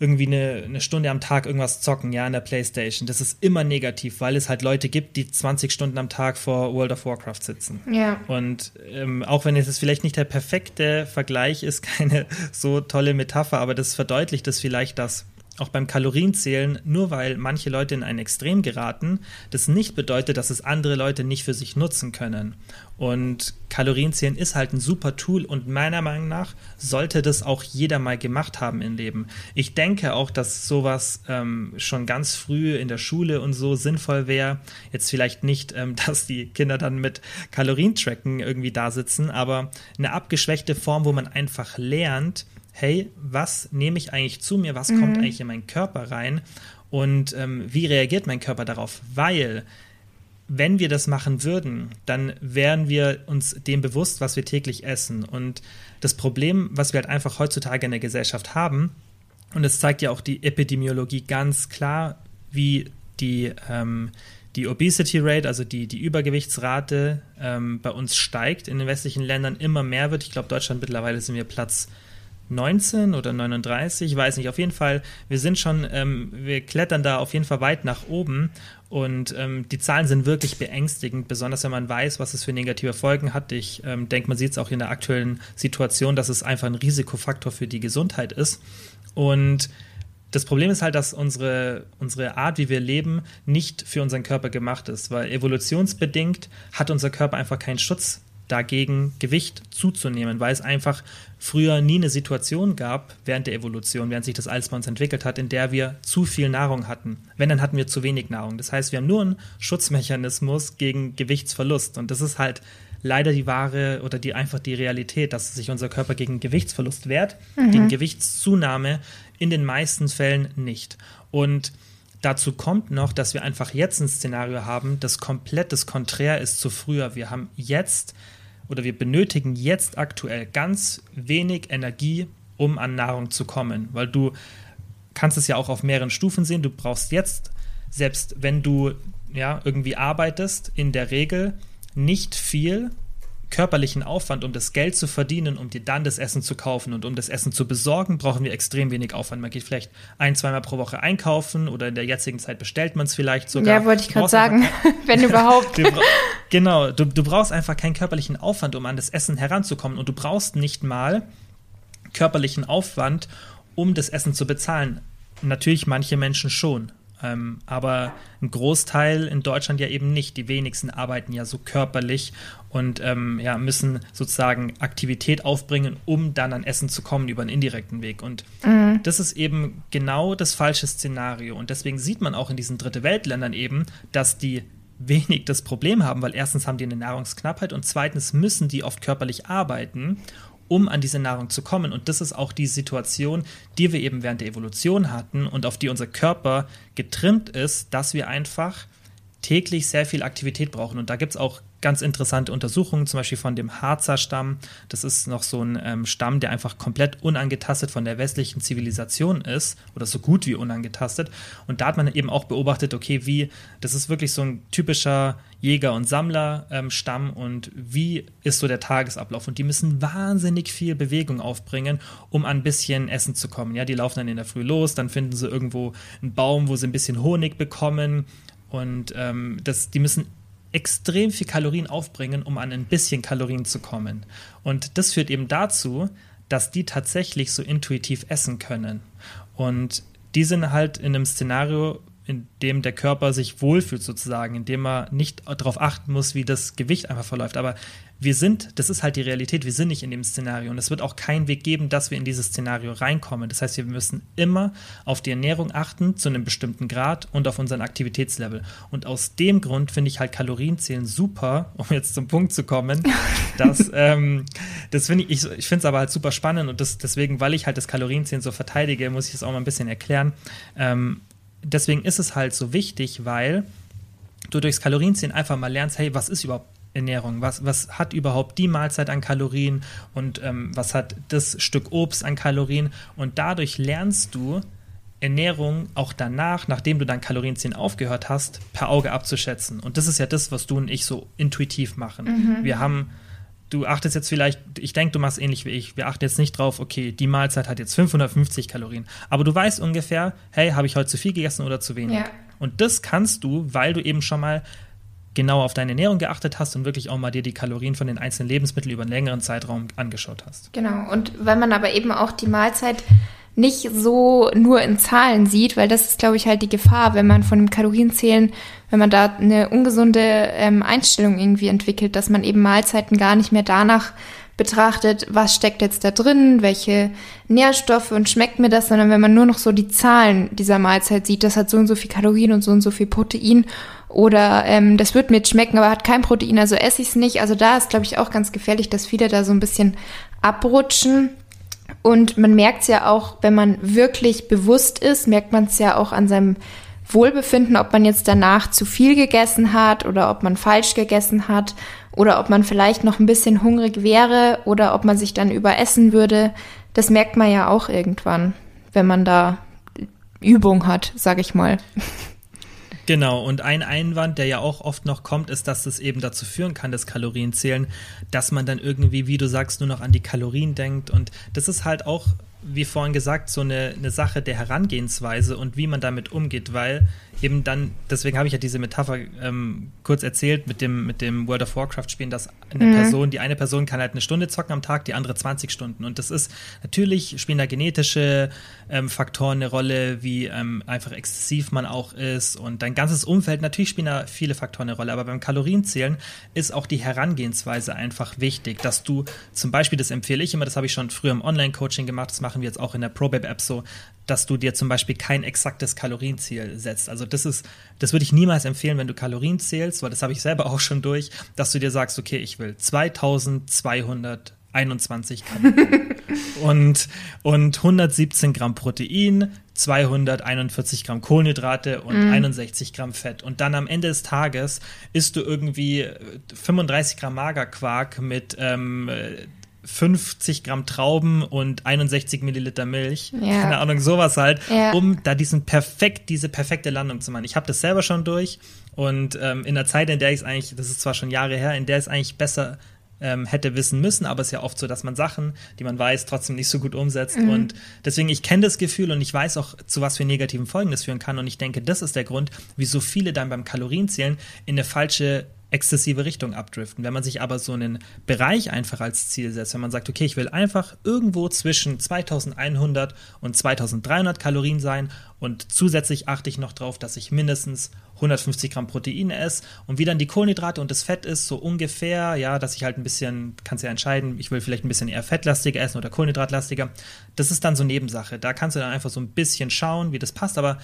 irgendwie eine, eine Stunde am Tag irgendwas zocken, ja, in der Playstation. Das ist immer negativ, weil es halt Leute gibt, die 20 Stunden am Tag vor World of Warcraft sitzen. Ja. Und ähm, auch wenn es vielleicht nicht der perfekte Vergleich ist, keine so tolle Metapher, aber das verdeutlicht es vielleicht, dass auch beim Kalorienzählen, nur weil manche Leute in ein Extrem geraten, das nicht bedeutet, dass es andere Leute nicht für sich nutzen können. Und Kalorienzählen ist halt ein super Tool und meiner Meinung nach sollte das auch jeder mal gemacht haben im Leben. Ich denke auch, dass sowas ähm, schon ganz früh in der Schule und so sinnvoll wäre. Jetzt vielleicht nicht, ähm, dass die Kinder dann mit Kalorientracken irgendwie da sitzen, aber eine abgeschwächte Form, wo man einfach lernt, hey, was nehme ich eigentlich zu mir, was kommt eigentlich in meinen Körper rein und ähm, wie reagiert mein Körper darauf? Weil wenn wir das machen würden, dann wären wir uns dem bewusst, was wir täglich essen. Und das Problem, was wir halt einfach heutzutage in der Gesellschaft haben, und es zeigt ja auch die Epidemiologie ganz klar, wie die, ähm, die Obesity Rate, also die, die Übergewichtsrate ähm, bei uns steigt in den westlichen Ländern immer mehr wird. Ich glaube, Deutschland mittlerweile sind wir Platz 19 oder 39, ich weiß nicht, auf jeden Fall, wir sind schon, ähm, wir klettern da auf jeden Fall weit nach oben und ähm, die Zahlen sind wirklich beängstigend, besonders wenn man weiß, was es für negative Folgen hat. Ich ähm, denke, man sieht es auch in der aktuellen Situation, dass es einfach ein Risikofaktor für die Gesundheit ist und das Problem ist halt, dass unsere, unsere Art, wie wir leben, nicht für unseren Körper gemacht ist, weil evolutionsbedingt hat unser Körper einfach keinen Schutz dagegen, Gewicht zuzunehmen, weil es einfach früher nie eine Situation gab während der Evolution, während sich das alles bei uns entwickelt hat, in der wir zu viel Nahrung hatten. Wenn, dann hatten wir zu wenig Nahrung. Das heißt, wir haben nur einen Schutzmechanismus gegen Gewichtsverlust und das ist halt leider die wahre oder die einfach die Realität, dass sich unser Körper gegen Gewichtsverlust wehrt, gegen Gewichtszunahme in den meisten Fällen nicht. Und dazu kommt noch, dass wir einfach jetzt ein Szenario haben, das komplett das Konträr ist zu früher. Wir haben jetzt oder wir benötigen jetzt aktuell ganz wenig Energie, um an Nahrung zu kommen, weil du kannst es ja auch auf mehreren Stufen sehen. Du brauchst jetzt, selbst wenn du ja irgendwie arbeitest, in der Regel nicht viel körperlichen Aufwand, um das Geld zu verdienen, um dir dann das Essen zu kaufen und um das Essen zu besorgen, brauchen wir extrem wenig Aufwand. Man geht vielleicht ein, zweimal pro Woche einkaufen oder in der jetzigen Zeit bestellt man es vielleicht sogar. Ja, wollte ich gerade sagen, wenn überhaupt. Du bra- genau, du, du brauchst einfach keinen körperlichen Aufwand, um an das Essen heranzukommen. Und du brauchst nicht mal körperlichen Aufwand, um das Essen zu bezahlen. Natürlich manche Menschen schon. Ähm, aber ein Großteil in Deutschland ja eben nicht. Die wenigsten arbeiten ja so körperlich und ähm, ja, müssen sozusagen Aktivität aufbringen, um dann an Essen zu kommen über einen indirekten Weg. Und das ist eben genau das falsche Szenario. Und deswegen sieht man auch in diesen Dritte Weltländern eben, dass die wenig das Problem haben, weil erstens haben die eine Nahrungsknappheit und zweitens müssen die oft körperlich arbeiten, um an diese Nahrung zu kommen. Und das ist auch die Situation, die wir eben während der Evolution hatten und auf die unser Körper getrimmt ist, dass wir einfach täglich sehr viel Aktivität brauchen. Und da gibt es auch ganz interessante Untersuchungen, zum Beispiel von dem Harzer Stamm. Das ist noch so ein ähm, Stamm, der einfach komplett unangetastet von der westlichen Zivilisation ist oder so gut wie unangetastet. Und da hat man eben auch beobachtet, okay, wie, das ist wirklich so ein typischer Jäger- und Sammler-Stamm und wie ist so der Tagesablauf. Und die müssen wahnsinnig viel Bewegung aufbringen, um an ein bisschen Essen zu kommen. Ja, die laufen dann in der Früh los, dann finden sie irgendwo einen Baum, wo sie ein bisschen Honig bekommen. Und ähm, das, die müssen extrem viel Kalorien aufbringen, um an ein bisschen Kalorien zu kommen. Und das führt eben dazu, dass die tatsächlich so intuitiv essen können. Und die sind halt in einem Szenario, in dem der Körper sich wohlfühlt sozusagen, in dem er nicht darauf achten muss, wie das Gewicht einfach verläuft. Aber wir sind, das ist halt die Realität, wir sind nicht in dem Szenario und es wird auch keinen Weg geben, dass wir in dieses Szenario reinkommen. Das heißt, wir müssen immer auf die Ernährung achten zu einem bestimmten Grad und auf unseren Aktivitätslevel. Und aus dem Grund finde ich halt Kalorienzählen super, um jetzt zum Punkt zu kommen. dass, ähm, das finde ich, ich, ich finde es aber halt super spannend und das, deswegen, weil ich halt das Kalorienzählen so verteidige, muss ich es auch mal ein bisschen erklären. Ähm, deswegen ist es halt so wichtig, weil du durchs Kalorienzählen einfach mal lernst, hey, was ist überhaupt Ernährung? Was, was hat überhaupt die Mahlzeit an Kalorien und ähm, was hat das Stück Obst an Kalorien? Und dadurch lernst du Ernährung auch danach, nachdem du dein Kalorienzählen aufgehört hast, per Auge abzuschätzen. Und das ist ja das, was du und ich so intuitiv machen. Mhm. Wir haben du achtest jetzt vielleicht, ich denke, du machst ähnlich wie ich. Wir achten jetzt nicht drauf, okay, die Mahlzeit hat jetzt 550 Kalorien. Aber du weißt ungefähr, hey, habe ich heute zu viel gegessen oder zu wenig? Ja. Und das kannst du, weil du eben schon mal genau auf deine Ernährung geachtet hast und wirklich auch mal dir die Kalorien von den einzelnen Lebensmitteln über einen längeren Zeitraum angeschaut hast. Genau, und weil man aber eben auch die Mahlzeit nicht so nur in Zahlen sieht, weil das ist, glaube ich, halt die Gefahr, wenn man von dem Kalorienzählen, wenn man da eine ungesunde ähm, Einstellung irgendwie entwickelt, dass man eben Mahlzeiten gar nicht mehr danach betrachtet, was steckt jetzt da drin, welche Nährstoffe und schmeckt mir das, sondern wenn man nur noch so die Zahlen dieser Mahlzeit sieht, das hat so und so viel Kalorien und so und so viel Protein oder ähm, das wird mir schmecken, aber hat kein Protein, also esse ich es nicht. Also da ist, glaube ich, auch ganz gefährlich, dass viele da so ein bisschen abrutschen. Und man merkt es ja auch, wenn man wirklich bewusst ist, merkt man es ja auch an seinem Wohlbefinden, ob man jetzt danach zu viel gegessen hat oder ob man falsch gegessen hat oder ob man vielleicht noch ein bisschen hungrig wäre oder ob man sich dann überessen würde. Das merkt man ja auch irgendwann, wenn man da Übung hat, sag ich mal. Genau, und ein Einwand, der ja auch oft noch kommt, ist, dass es eben dazu führen kann, das Kalorienzählen, dass man dann irgendwie, wie du sagst, nur noch an die Kalorien denkt. Und das ist halt auch, wie vorhin gesagt, so eine, eine Sache der Herangehensweise und wie man damit umgeht, weil eben dann, deswegen habe ich ja diese Metapher ähm, kurz erzählt mit dem, mit dem World of Warcraft spielen, dass eine mhm. Person, die eine Person kann halt eine Stunde zocken am Tag, die andere 20 Stunden. Und das ist, natürlich spielen da genetische ähm, Faktoren eine Rolle, wie ähm, einfach exzessiv man auch ist und dein ganzes Umfeld, natürlich spielen da viele Faktoren eine Rolle, aber beim Kalorienzählen ist auch die Herangehensweise einfach wichtig, dass du zum Beispiel, das empfehle ich immer, das habe ich schon früher im Online-Coaching gemacht, das machen wir jetzt auch in der ProBab-App so, dass du dir zum Beispiel kein exaktes Kalorienziel setzt. Also das ist, das würde ich niemals empfehlen, wenn du Kalorien zählst, weil das habe ich selber auch schon durch, dass du dir sagst, okay, ich will 2221 Gramm und, und 117 Gramm Protein, 241 Gramm Kohlenhydrate und mm. 61 Gramm Fett. Und dann am Ende des Tages isst du irgendwie 35 Gramm Magerquark mit ähm, 50 Gramm Trauben und 61 Milliliter Milch, ja. keine Ahnung, sowas halt, ja. um da diesen perfekt, diese perfekte Landung zu machen. Ich habe das selber schon durch und ähm, in der Zeit, in der ich es eigentlich, das ist zwar schon Jahre her, in der es eigentlich besser ähm, hätte wissen müssen, aber es ist ja oft so, dass man Sachen, die man weiß, trotzdem nicht so gut umsetzt. Mhm. Und deswegen, ich kenne das Gefühl und ich weiß auch, zu was für negativen Folgen das führen kann. Und ich denke, das ist der Grund, wieso viele dann beim Kalorienzählen in eine falsche exzessive Richtung abdriften. Wenn man sich aber so einen Bereich einfach als Ziel setzt, wenn man sagt, okay, ich will einfach irgendwo zwischen 2100 und 2300 Kalorien sein und zusätzlich achte ich noch darauf, dass ich mindestens 150 Gramm Protein esse und wie dann die Kohlenhydrate und das Fett ist, so ungefähr, ja, dass ich halt ein bisschen, kannst ja entscheiden, ich will vielleicht ein bisschen eher fettlastiger essen oder kohlenhydratlastiger. Das ist dann so Nebensache. Da kannst du dann einfach so ein bisschen schauen, wie das passt, aber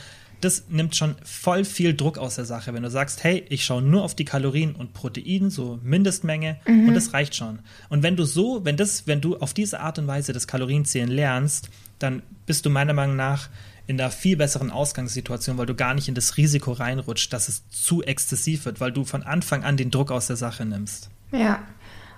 das nimmt schon voll viel Druck aus der Sache, wenn du sagst, hey, ich schaue nur auf die Kalorien und Protein, so Mindestmenge, mhm. und das reicht schon. Und wenn du so, wenn das, wenn du auf diese Art und Weise das Kalorienzählen lernst, dann bist du meiner Meinung nach in einer viel besseren Ausgangssituation, weil du gar nicht in das Risiko reinrutscht, dass es zu exzessiv wird, weil du von Anfang an den Druck aus der Sache nimmst. Ja,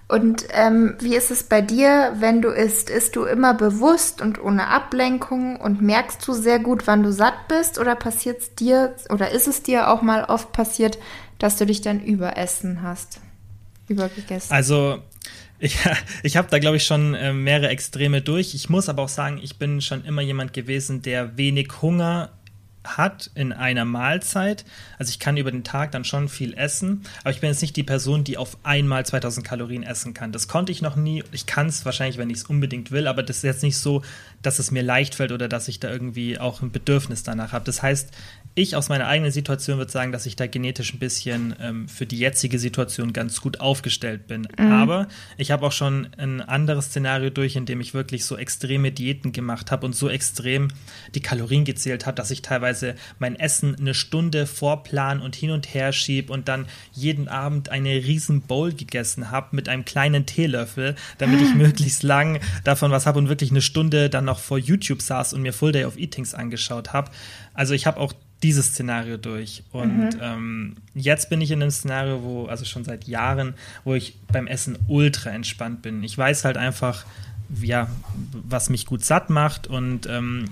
und ähm, wie ist es bei dir, wenn du isst? Isst du immer bewusst und ohne Ablenkung und merkst du sehr gut, wann du satt bist? Oder passiert es dir oder ist es dir auch mal oft passiert, dass du dich dann überessen hast? Übergegessen? Also ich, ich habe da, glaube ich, schon äh, mehrere Extreme durch. Ich muss aber auch sagen, ich bin schon immer jemand gewesen, der wenig Hunger hat in einer Mahlzeit. Also ich kann über den Tag dann schon viel essen, aber ich bin jetzt nicht die Person, die auf einmal 2000 Kalorien essen kann. Das konnte ich noch nie. Ich kann es wahrscheinlich, wenn ich es unbedingt will, aber das ist jetzt nicht so, dass es mir leicht fällt oder dass ich da irgendwie auch ein Bedürfnis danach habe. Das heißt, ich aus meiner eigenen Situation würde sagen, dass ich da genetisch ein bisschen ähm, für die jetzige Situation ganz gut aufgestellt bin. Mhm. Aber ich habe auch schon ein anderes Szenario durch, in dem ich wirklich so extreme Diäten gemacht habe und so extrem die Kalorien gezählt habe, dass ich teilweise mein Essen eine Stunde vorplan und hin und her schieb und dann jeden Abend eine riesen Bowl gegessen habe mit einem kleinen Teelöffel, damit ich möglichst lang davon was habe und wirklich eine Stunde dann noch vor YouTube saß und mir Full Day of Eatings angeschaut habe. Also ich habe auch dieses Szenario durch. Und mhm. ähm, jetzt bin ich in einem Szenario, wo, also schon seit Jahren, wo ich beim Essen ultra entspannt bin. Ich weiß halt einfach, ja, was mich gut satt macht und ähm,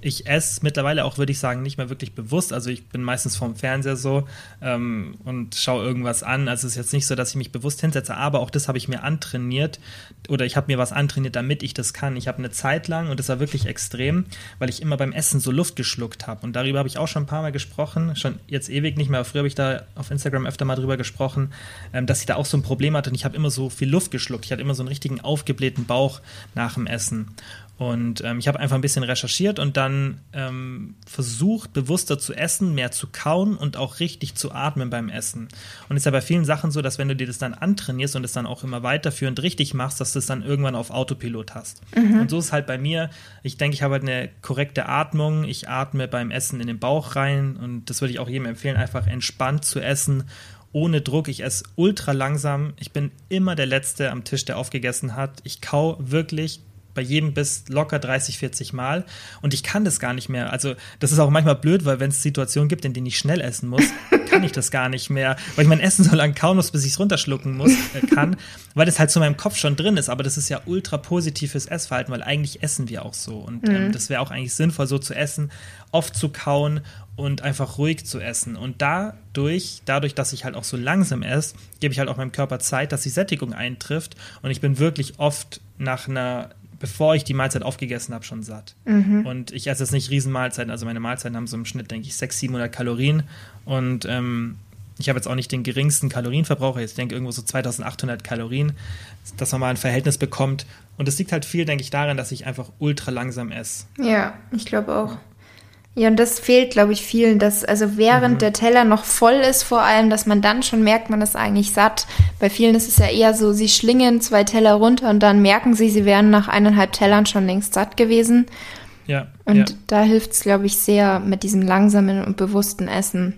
ich esse mittlerweile auch, würde ich sagen, nicht mehr wirklich bewusst. Also ich bin meistens vorm Fernseher so ähm, und schaue irgendwas an. Also es ist jetzt nicht so, dass ich mich bewusst hinsetze, aber auch das habe ich mir antrainiert oder ich habe mir was antrainiert, damit ich das kann. Ich habe eine Zeit lang und das war wirklich extrem, weil ich immer beim Essen so Luft geschluckt habe. Und darüber habe ich auch schon ein paar Mal gesprochen, schon jetzt ewig nicht mehr. Früher habe ich da auf Instagram öfter mal drüber gesprochen, ähm, dass ich da auch so ein Problem hatte und ich habe immer so viel Luft geschluckt. Ich hatte immer so einen richtigen aufgeblähten Bauch nach dem Essen. Und ähm, ich habe einfach ein bisschen recherchiert und dann ähm, versucht, bewusster zu essen, mehr zu kauen und auch richtig zu atmen beim Essen. Und es ist ja bei vielen Sachen so, dass wenn du dir das dann antrainierst und es dann auch immer weiterführend richtig machst, dass du es dann irgendwann auf Autopilot hast. Mhm. Und so ist es halt bei mir. Ich denke, ich habe halt eine korrekte Atmung. Ich atme beim Essen in den Bauch rein und das würde ich auch jedem empfehlen, einfach entspannt zu essen ohne Druck. Ich esse ultra langsam. Ich bin immer der Letzte am Tisch, der aufgegessen hat. Ich kau wirklich bei jedem bis locker 30, 40 Mal und ich kann das gar nicht mehr. Also das ist auch manchmal blöd, weil wenn es Situationen gibt, in denen ich schnell essen muss, kann ich das gar nicht mehr, weil ich mein Essen so lange kauen muss, bis ich es runterschlucken muss, äh, kann, weil das halt zu meinem Kopf schon drin ist. Aber das ist ja ultra positives Essverhalten, weil eigentlich essen wir auch so und ähm, mhm. das wäre auch eigentlich sinnvoll, so zu essen, oft zu kauen und einfach ruhig zu essen. Und dadurch, dadurch, dass ich halt auch so langsam esse, gebe ich halt auch meinem Körper Zeit, dass die Sättigung eintrifft. Und ich bin wirklich oft nach einer bevor ich die Mahlzeit aufgegessen habe, schon satt. Mhm. Und ich esse jetzt nicht Riesenmahlzeiten, also meine Mahlzeiten haben so im Schnitt, denke ich, 600, 700 Kalorien. Und ähm, ich habe jetzt auch nicht den geringsten Kalorienverbrauch, ich denke irgendwo so 2800 Kalorien, dass man mal ein Verhältnis bekommt. Und es liegt halt viel, denke ich, daran, dass ich einfach ultra langsam esse. Ja, ich glaube auch. Ja, und das fehlt, glaube ich, vielen, dass also während mhm. der Teller noch voll ist, vor allem, dass man dann schon merkt, man ist eigentlich satt. Bei vielen ist es ja eher so, sie schlingen zwei Teller runter und dann merken sie, sie wären nach eineinhalb Tellern schon längst satt gewesen. Ja. Und ja. da hilft es, glaube ich, sehr mit diesem langsamen und bewussten Essen.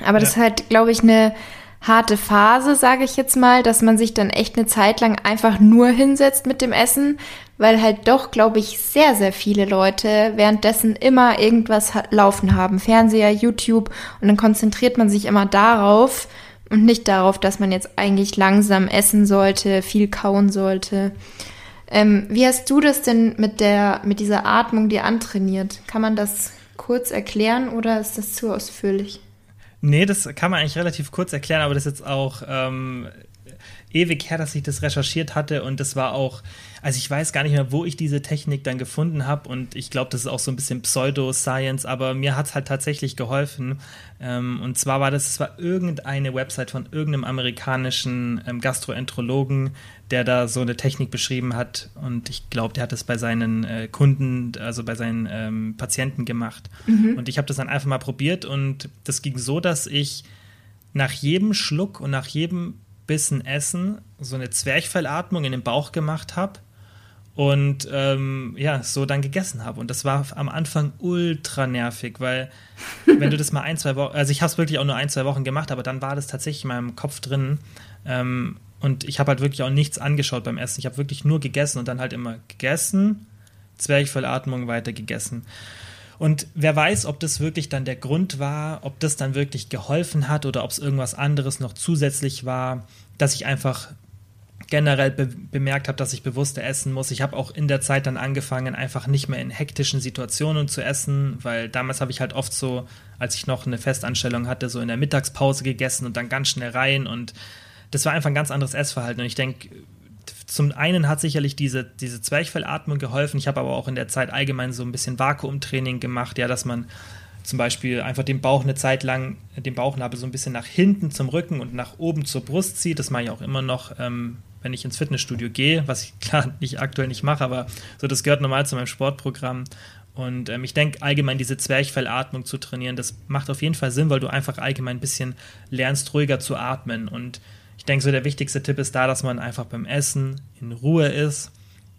Aber ja. das ist halt, glaube ich, eine harte Phase, sage ich jetzt mal, dass man sich dann echt eine Zeit lang einfach nur hinsetzt mit dem Essen, weil halt doch, glaube ich, sehr, sehr viele Leute währenddessen immer irgendwas laufen haben. Fernseher, YouTube und dann konzentriert man sich immer darauf und nicht darauf, dass man jetzt eigentlich langsam essen sollte, viel kauen sollte. Ähm, wie hast du das denn mit der, mit dieser Atmung dir antrainiert? Kann man das kurz erklären oder ist das zu ausführlich? Nee, das kann man eigentlich relativ kurz erklären, aber das ist jetzt auch ähm, ewig her, dass ich das recherchiert hatte und das war auch, also ich weiß gar nicht mehr, wo ich diese Technik dann gefunden habe und ich glaube, das ist auch so ein bisschen Pseudo-Science, aber mir hat es halt tatsächlich geholfen. Ähm, und zwar war das, es war irgendeine Website von irgendeinem amerikanischen ähm, Gastroenterologen, der da so eine Technik beschrieben hat. Und ich glaube, der hat das bei seinen äh, Kunden, also bei seinen ähm, Patienten gemacht. Mhm. Und ich habe das dann einfach mal probiert und das ging so, dass ich nach jedem Schluck und nach jedem Bissen Essen so eine Zwerchfellatmung in den Bauch gemacht habe und ähm, ja, so dann gegessen habe. Und das war am Anfang ultra nervig, weil wenn du das mal ein, zwei Wochen, also ich habe es wirklich auch nur ein, zwei Wochen gemacht, aber dann war das tatsächlich in meinem Kopf drin. Ähm, und ich habe halt wirklich auch nichts angeschaut beim Essen. Ich habe wirklich nur gegessen und dann halt immer gegessen, Zwerchfellatmung weiter gegessen. Und wer weiß, ob das wirklich dann der Grund war, ob das dann wirklich geholfen hat oder ob es irgendwas anderes noch zusätzlich war, dass ich einfach generell be bemerkt habe, dass ich bewusster essen muss. Ich habe auch in der Zeit dann angefangen, einfach nicht mehr in hektischen Situationen zu essen, weil damals habe ich halt oft so, als ich noch eine Festanstellung hatte, so in der Mittagspause gegessen und dann ganz schnell rein und das war einfach ein ganz anderes Essverhalten. Und ich denke, zum einen hat sicherlich diese, diese Zwerchfellatmung geholfen. Ich habe aber auch in der Zeit allgemein so ein bisschen Vakuumtraining gemacht, ja, dass man zum Beispiel einfach den Bauch eine Zeit lang, den Bauchnabel so ein bisschen nach hinten zum Rücken und nach oben zur Brust zieht. Das mache ich auch immer noch, ähm, wenn ich ins Fitnessstudio gehe, was ich klar nicht aktuell nicht mache, aber so das gehört normal zu meinem Sportprogramm. Und ähm, ich denke allgemein diese Zwerchfellatmung zu trainieren, das macht auf jeden Fall Sinn, weil du einfach allgemein ein bisschen lernst, ruhiger zu atmen. Und ich denke, so der wichtigste Tipp ist da, dass man einfach beim Essen in Ruhe ist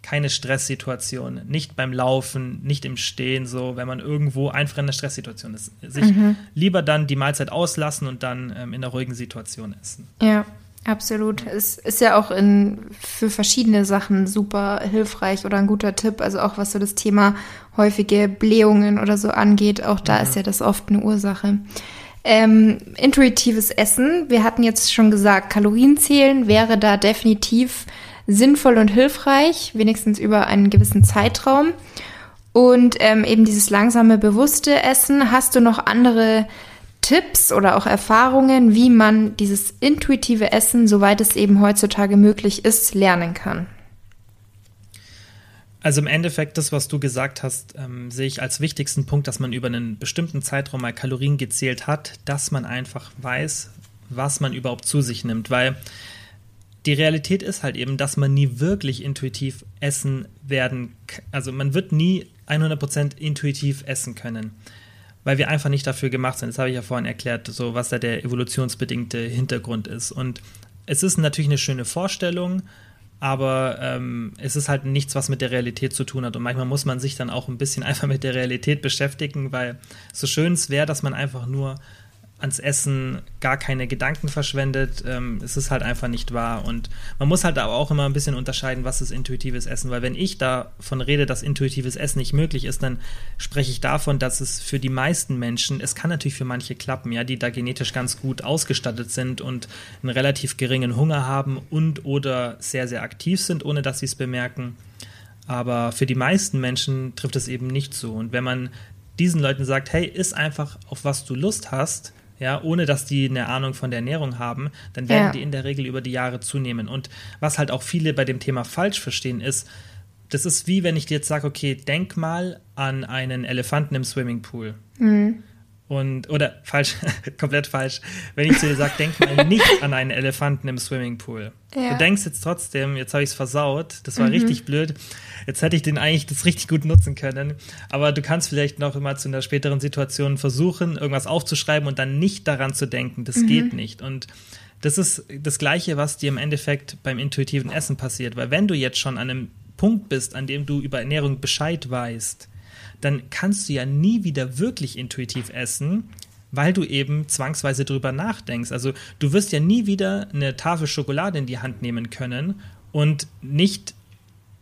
keine Stresssituation, nicht beim Laufen, nicht im Stehen, so, wenn man irgendwo einfach in einer Stresssituation ist. Sich mhm. lieber dann die Mahlzeit auslassen und dann ähm, in einer ruhigen Situation essen. Ja, absolut. Es ist ja auch in, für verschiedene Sachen super hilfreich oder ein guter Tipp. Also auch was so das Thema häufige Blähungen oder so angeht, auch da mhm. ist ja das oft eine Ursache. Ähm, intuitives Essen, wir hatten jetzt schon gesagt, Kalorien zählen wäre da definitiv sinnvoll und hilfreich, wenigstens über einen gewissen Zeitraum. Und ähm, eben dieses langsame, bewusste Essen. Hast du noch andere Tipps oder auch Erfahrungen, wie man dieses intuitive Essen, soweit es eben heutzutage möglich ist, lernen kann? Also im Endeffekt, das, was du gesagt hast, ähm, sehe ich als wichtigsten Punkt, dass man über einen bestimmten Zeitraum mal Kalorien gezählt hat, dass man einfach weiß, was man überhaupt zu sich nimmt. Weil die Realität ist halt eben, dass man nie wirklich intuitiv essen werden, also man wird nie 100% intuitiv essen können, weil wir einfach nicht dafür gemacht sind. Das habe ich ja vorhin erklärt, so was da der evolutionsbedingte Hintergrund ist. Und es ist natürlich eine schöne Vorstellung, aber ähm, es ist halt nichts, was mit der Realität zu tun hat. Und manchmal muss man sich dann auch ein bisschen einfach mit der Realität beschäftigen, weil so schön es wäre, dass man einfach nur ans Essen gar keine Gedanken verschwendet. Ähm, es ist halt einfach nicht wahr. Und man muss halt aber auch immer ein bisschen unterscheiden, was ist intuitives Essen. Weil wenn ich davon rede, dass intuitives Essen nicht möglich ist, dann spreche ich davon, dass es für die meisten Menschen, es kann natürlich für manche klappen, ja, die da genetisch ganz gut ausgestattet sind und einen relativ geringen Hunger haben und oder sehr, sehr aktiv sind, ohne dass sie es bemerken. Aber für die meisten Menschen trifft es eben nicht so. Und wenn man diesen Leuten sagt, hey, iss einfach auf was du Lust hast, ja, ohne dass die eine Ahnung von der Ernährung haben, dann werden ja. die in der Regel über die Jahre zunehmen. Und was halt auch viele bei dem Thema falsch verstehen, ist, das ist wie wenn ich dir jetzt sage, okay, denk mal an einen Elefanten im Swimmingpool. Mhm. Und, oder falsch, komplett falsch. Wenn ich zu dir sage, denk mal nicht an einen Elefanten im Swimmingpool. Ja. Du denkst jetzt trotzdem, jetzt habe ich es versaut, das war mhm. richtig blöd. Jetzt hätte ich den eigentlich das richtig gut nutzen können. Aber du kannst vielleicht noch immer zu einer späteren Situation versuchen, irgendwas aufzuschreiben und dann nicht daran zu denken. Das mhm. geht nicht. Und das ist das Gleiche, was dir im Endeffekt beim intuitiven Essen passiert. Weil wenn du jetzt schon an einem Punkt bist, an dem du über Ernährung Bescheid weißt, dann kannst du ja nie wieder wirklich intuitiv essen, weil du eben zwangsweise drüber nachdenkst. Also du wirst ja nie wieder eine Tafel Schokolade in die Hand nehmen können und nicht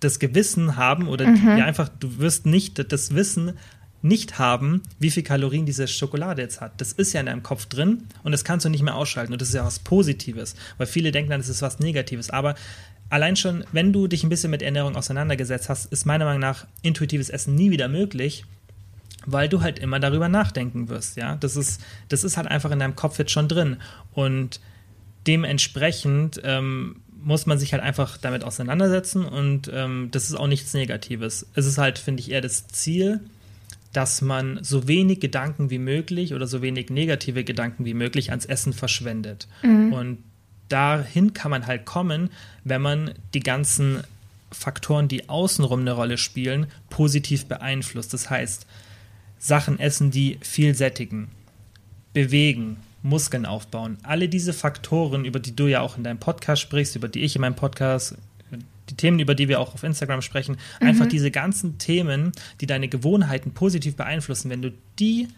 das Gewissen haben oder mhm. ja einfach, du wirst nicht das Wissen nicht haben, wie viel Kalorien diese Schokolade jetzt hat. Das ist ja in deinem Kopf drin und das kannst du nicht mehr ausschalten und das ist ja was Positives, weil viele denken dann, das ist was Negatives, aber allein schon, wenn du dich ein bisschen mit Ernährung auseinandergesetzt hast, ist meiner Meinung nach intuitives Essen nie wieder möglich, weil du halt immer darüber nachdenken wirst, ja. Das ist, das ist halt einfach in deinem Kopf jetzt schon drin. Und dementsprechend ähm, muss man sich halt einfach damit auseinandersetzen und ähm, das ist auch nichts Negatives. Es ist halt, finde ich, eher das Ziel, dass man so wenig Gedanken wie möglich oder so wenig negative Gedanken wie möglich ans Essen verschwendet. Mhm. Und dahin kann man halt kommen, wenn man die ganzen Faktoren, die außenrum eine Rolle spielen, positiv beeinflusst. Das heißt, Sachen essen, die viel sättigen, bewegen, Muskeln aufbauen. Alle diese Faktoren, über die du ja auch in deinem Podcast sprichst, über die ich in meinem Podcast, die Themen, über die wir auch auf Instagram sprechen, mhm. einfach diese ganzen Themen, die deine Gewohnheiten positiv beeinflussen, wenn du die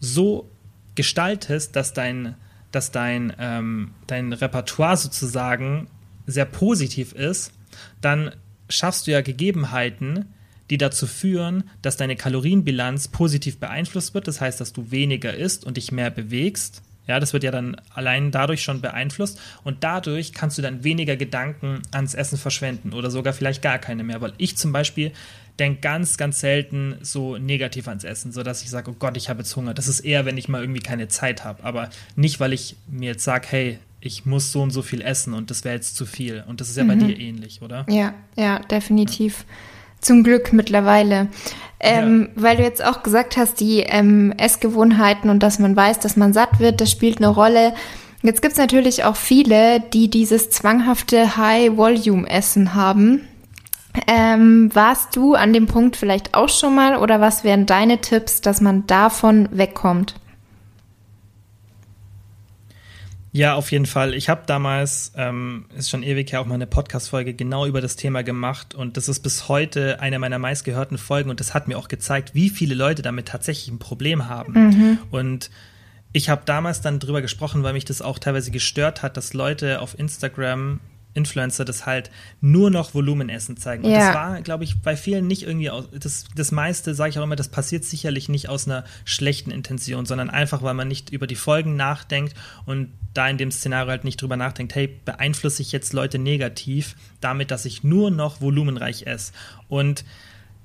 so gestaltest, dass dein dass dein, ähm, dein Repertoire sozusagen sehr positiv ist, dann schaffst du ja Gegebenheiten, die dazu führen, dass deine Kalorienbilanz positiv beeinflusst wird. Das heißt, dass du weniger isst und dich mehr bewegst. Ja, das wird ja dann allein dadurch schon beeinflusst und dadurch kannst du dann weniger Gedanken ans Essen verschwenden oder sogar vielleicht gar keine mehr, weil ich zum Beispiel denke ganz, ganz selten so negativ ans Essen, so dass ich sage, oh Gott, ich habe jetzt Hunger. Das ist eher, wenn ich mal irgendwie keine Zeit habe, aber nicht, weil ich mir jetzt sage, hey, ich muss so und so viel essen und das wäre jetzt zu viel. Und das ist ja mhm. bei dir ähnlich, oder? Ja, ja, definitiv. Zum Glück mittlerweile. Ähm, ja. Weil du jetzt auch gesagt hast, die ähm, Essgewohnheiten und dass man weiß, dass man satt wird, das spielt eine Rolle. Jetzt gibt es natürlich auch viele, die dieses zwanghafte High-Volume-Essen haben. Ähm, warst du an dem Punkt vielleicht auch schon mal oder was wären deine Tipps, dass man davon wegkommt? Ja, auf jeden Fall. Ich habe damals, ähm, ist schon ewig her, auch mal eine Podcast-Folge genau über das Thema gemacht und das ist bis heute eine meiner meistgehörten Folgen und das hat mir auch gezeigt, wie viele Leute damit tatsächlich ein Problem haben. Mhm. Und ich habe damals dann drüber gesprochen, weil mich das auch teilweise gestört hat, dass Leute auf Instagram Influencer das halt nur noch Volumenessen zeigen. Und ja. das war, glaube ich, bei vielen nicht irgendwie aus, das, das meiste, sage ich auch immer, das passiert sicherlich nicht aus einer schlechten Intention, sondern einfach, weil man nicht über die Folgen nachdenkt und da in dem Szenario halt nicht drüber nachdenkt, hey, beeinflusse ich jetzt Leute negativ damit, dass ich nur noch volumenreich esse. Und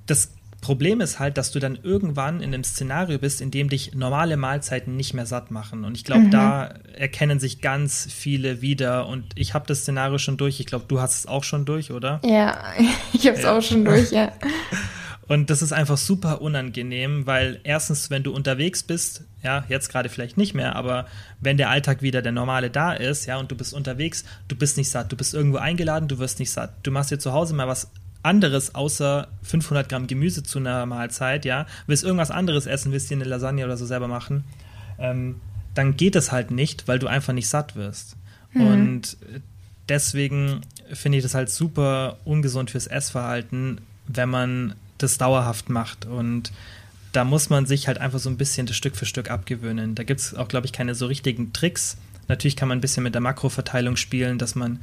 das Problem ist halt, dass du dann irgendwann in einem Szenario bist, in dem dich normale Mahlzeiten nicht mehr satt machen. Und ich glaube, mhm. da erkennen sich ganz viele wieder. Und ich habe das Szenario schon durch. Ich glaube, du hast es auch schon durch, oder? Ja, ich habe es ja. auch schon durch, ja. Und das ist einfach super unangenehm, weil erstens, wenn du unterwegs bist, ja, jetzt gerade vielleicht nicht mehr, aber wenn der Alltag wieder der normale da ist, ja, und du bist unterwegs, du bist nicht satt, du bist irgendwo eingeladen, du wirst nicht satt. Du machst dir zu Hause mal was anderes außer 500 Gramm Gemüse zu einer Mahlzeit, ja, willst irgendwas anderes essen, willst dir eine Lasagne oder so selber machen, ähm, dann geht es halt nicht, weil du einfach nicht satt wirst. Mhm. Und deswegen finde ich das halt super ungesund fürs Essverhalten, wenn man das dauerhaft macht. Und da muss man sich halt einfach so ein bisschen das Stück für Stück abgewöhnen. Da gibt es auch, glaube ich, keine so richtigen Tricks. Natürlich kann man ein bisschen mit der Makroverteilung spielen, dass man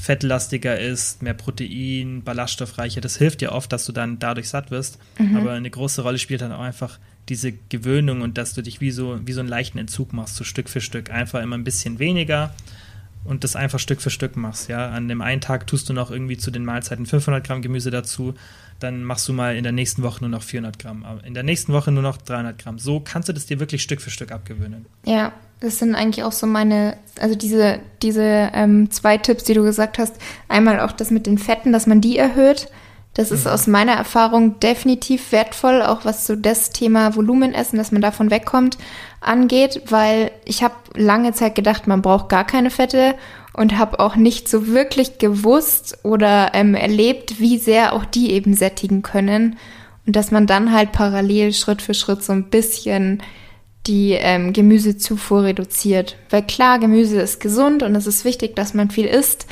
fettlastiger ist, mehr Protein, ballaststoffreicher. Das hilft dir oft, dass du dann dadurch satt wirst. Mhm. Aber eine große Rolle spielt dann auch einfach diese Gewöhnung und dass du dich wie so, wie so einen leichten Entzug machst, so Stück für Stück. Einfach immer ein bisschen weniger und das einfach Stück für Stück machst. Ja, an dem einen Tag tust du noch irgendwie zu den Mahlzeiten 500 Gramm Gemüse dazu, dann machst du mal in der nächsten Woche nur noch 400 Gramm, in der nächsten Woche nur noch 300 Gramm. So kannst du das dir wirklich Stück für Stück abgewöhnen. Ja, das sind eigentlich auch so meine, also diese, diese ähm, zwei Tipps, die du gesagt hast. Einmal auch das mit den Fetten, dass man die erhöht. Das ist mhm. aus meiner Erfahrung definitiv wertvoll, auch was so das Thema Volumenessen, dass man davon wegkommt, angeht, weil ich habe lange Zeit gedacht, man braucht gar keine Fette und habe auch nicht so wirklich gewusst oder ähm, erlebt, wie sehr auch die eben sättigen können und dass man dann halt parallel Schritt für Schritt so ein bisschen die ähm, Gemüsezufuhr reduziert. Weil klar, Gemüse ist gesund und es ist wichtig, dass man viel isst,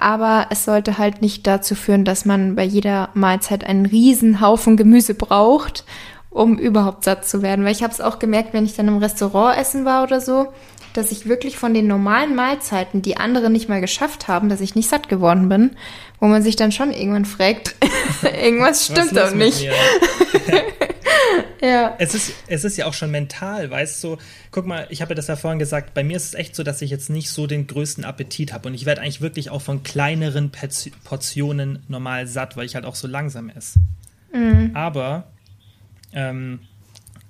aber es sollte halt nicht dazu führen, dass man bei jeder Mahlzeit einen riesen Haufen Gemüse braucht, um überhaupt satt zu werden. Weil ich habe es auch gemerkt, wenn ich dann im Restaurant essen war oder so, dass ich wirklich von den normalen Mahlzeiten, die andere nicht mal geschafft haben, dass ich nicht satt geworden bin, wo man sich dann schon irgendwann fragt, irgendwas stimmt doch nicht. ja. Es ist, es ist ja auch schon mental, weißt du, guck mal, ich habe ja das ja vorhin gesagt, bei mir ist es echt so, dass ich jetzt nicht so den größten Appetit habe und ich werde eigentlich wirklich auch von kleineren Portionen normal satt, weil ich halt auch so langsam esse. Mhm. Aber ähm,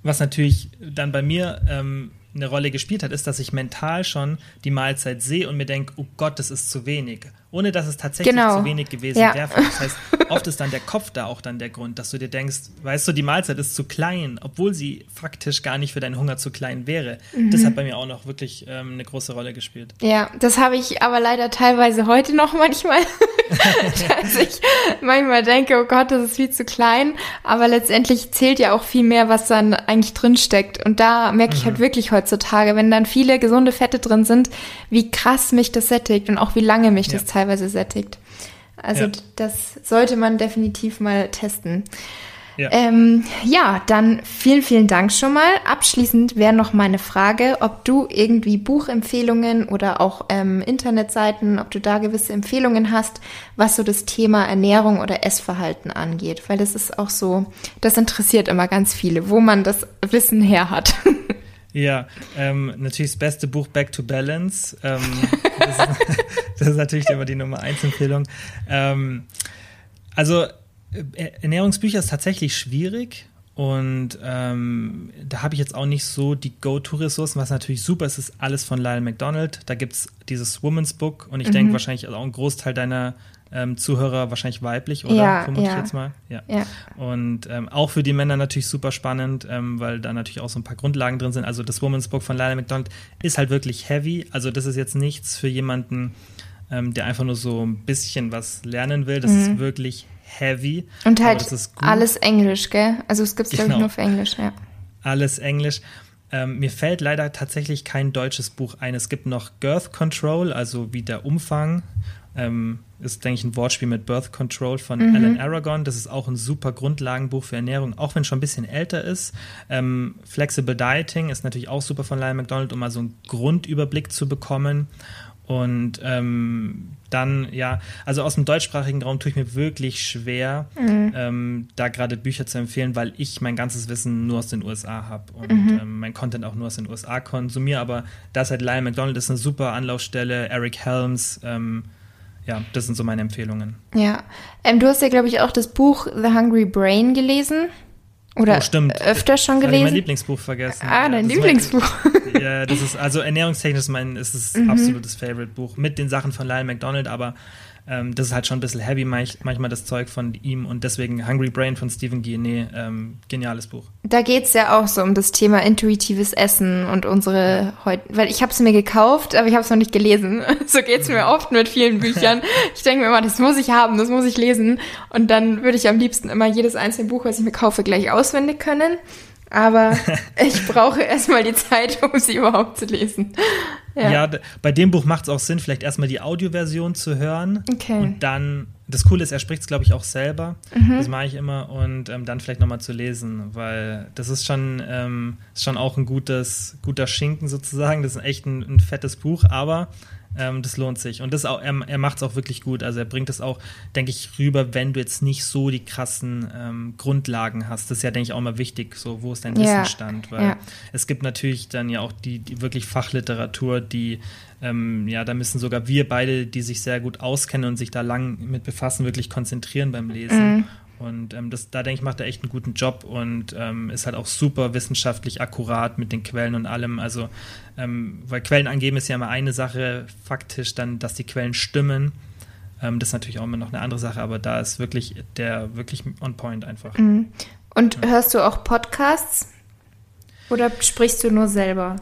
was natürlich dann bei mir ähm, eine Rolle gespielt hat, ist, dass ich mental schon die Mahlzeit sehe und mir denke, oh Gott, das ist zu wenig ohne dass es tatsächlich genau. zu wenig gewesen ja. wäre. Das heißt, oft ist dann der Kopf da auch dann der Grund, dass du dir denkst, weißt du, die Mahlzeit ist zu klein, obwohl sie faktisch gar nicht für deinen Hunger zu klein wäre. Mhm. Das hat bei mir auch noch wirklich ähm, eine große Rolle gespielt. Ja, das habe ich aber leider teilweise heute noch manchmal, dass ich manchmal denke, oh Gott, das ist viel zu klein. Aber letztendlich zählt ja auch viel mehr, was dann eigentlich drin steckt. Und da merke ich halt mhm. halt wirklich heutzutage, wenn dann viele gesunde Fette drin sind, wie krass mich das sättigt und auch wie lange mich ja. das teilweise teilweise sättigt. Also ja. das sollte man definitiv mal testen. Ja. Ähm, ja, dann vielen, vielen Dank schon mal. Abschließend wäre noch meine Frage, ob du irgendwie Buchempfehlungen oder auch ähm, Internetseiten, ob du da gewisse Empfehlungen hast, was so das Thema Ernährung oder Essverhalten angeht. Weil das ist auch so, das interessiert immer ganz viele, wo man das Wissen her hat. Ja, ähm, natürlich das beste Buch Back to Balance. Ähm, das, ist, das, ist, natürlich immer die Nummer 1 Empfehlung. Ähm, also äh, Ernährungsbücher ist tatsächlich schwierig und ähm, da habe ich jetzt auch nicht so die Go-To-Ressourcen, was natürlich super ist, ist alles von Lyle McDonald. Da gibt es dieses Woman's Book und ich mhm. denke wahrscheinlich auch ein Großteil deiner ähm, Zuhörer wahrscheinlich weiblich, oder? Ja, Vermute ja. ich jetzt mal. Ja. Ja. Und ähm, auch für die Männer natürlich super spannend, ähm, weil da natürlich auch so ein paar Grundlagen drin sind. Also das Woman's Book von Lila McDonald ist halt wirklich heavy. Also das ist jetzt nichts für jemanden, ähm, der einfach nur so ein bisschen was lernen will. Das ist wirklich heavy. Und halt alles Englisch, gell? Also es glaube ich, Genau. nur auf Englisch, ja. alles Englisch. Ähm, mir fällt leider tatsächlich kein deutsches Buch ein. Es gibt noch Girth Control, also wie der Umfang. Ähm, ist, denke ich, ein Wortspiel mit Birth Control von Alan Aragon. Das ist auch ein super Grundlagenbuch für Ernährung, auch wenn es schon ein bisschen älter ist. Ähm, Flexible Dieting ist natürlich auch super von Lyle McDonald, um mal so einen Grundüberblick zu bekommen. Und ähm, dann, ja, also aus dem deutschsprachigen Raum tue ich mir wirklich schwer, ähm, da gerade Bücher zu empfehlen, weil ich mein ganzes Wissen nur aus den USA habe und ähm, mein Content auch nur aus den USA konsumiere. Aber das halt Lyle McDonald ist eine super Anlaufstelle, Eric Helms, ähm, ja, das sind so meine Empfehlungen. Ja. Ähm, du hast ja, glaube ich, auch das Buch The Hungry Brain gelesen. Oder Oh, stimmt. öfter schon Jetzt habe ich mein gelesen. Lieblingsbuch vergessen. Ah, dein das ist Lieblingsbuch. Mein, ja, das ist also ernährungstechnisch mein ist es Mhm. absolutes Favorite Buch mit den Sachen von Lyle McDonald, aber ähm, das ist halt schon ein bisschen heavy manch, manchmal das Zeug von ihm und deswegen Hungry Brain von Stephen Guyenet, ähm, geniales Buch. Da geht's ja auch so um das Thema intuitives Essen und unsere heute, weil ich habe es mir gekauft, aber ich habe es noch nicht gelesen. So geht's mir oft mit vielen Büchern. Ich denke mir immer, das muss ich haben, das muss ich lesen. Und dann würde ich am liebsten immer jedes einzelne Buch, was ich mir kaufe, gleich auswendig können. Aber ich brauche erstmal die Zeit, um sie überhaupt zu lesen. Ja. Ja, bei dem Buch macht es auch Sinn, vielleicht erstmal die Audioversion zu hören Okay. und dann, das Coole ist, er spricht es, glaube ich, auch selber. Mhm. Das mache ich immer und ähm, dann vielleicht nochmal zu lesen, weil das ist schon, ähm, ist schon auch ein gutes, guter Schinken sozusagen. Das ist echt ein, ein fettes Buch, aber ähm, das lohnt sich. Und das auch, er, er macht es auch wirklich gut. Also er bringt es auch, denke ich, rüber, wenn du jetzt nicht so die krassen ähm, Grundlagen hast. Das ist ja, denke ich, auch mal wichtig, so wo ist dein Ja, Wissensstand? Weil ja. es gibt natürlich dann ja auch die, die wirklich Fachliteratur, die, ähm, ja, da müssen sogar wir beide, die sich sehr gut auskennen und sich da lang mit befassen, wirklich konzentrieren beim Lesen. Und ähm, das, da denke ich, macht er echt einen guten Job und ähm, ist halt auch super wissenschaftlich akkurat mit den Quellen und allem. Also, ähm, weil Quellen angeben ist ja immer eine Sache, faktisch dann, dass die Quellen stimmen. Ähm, das ist natürlich auch immer noch eine andere Sache, aber da ist wirklich der wirklich on point einfach. Und hörst du auch Podcasts? Oder sprichst du nur selber?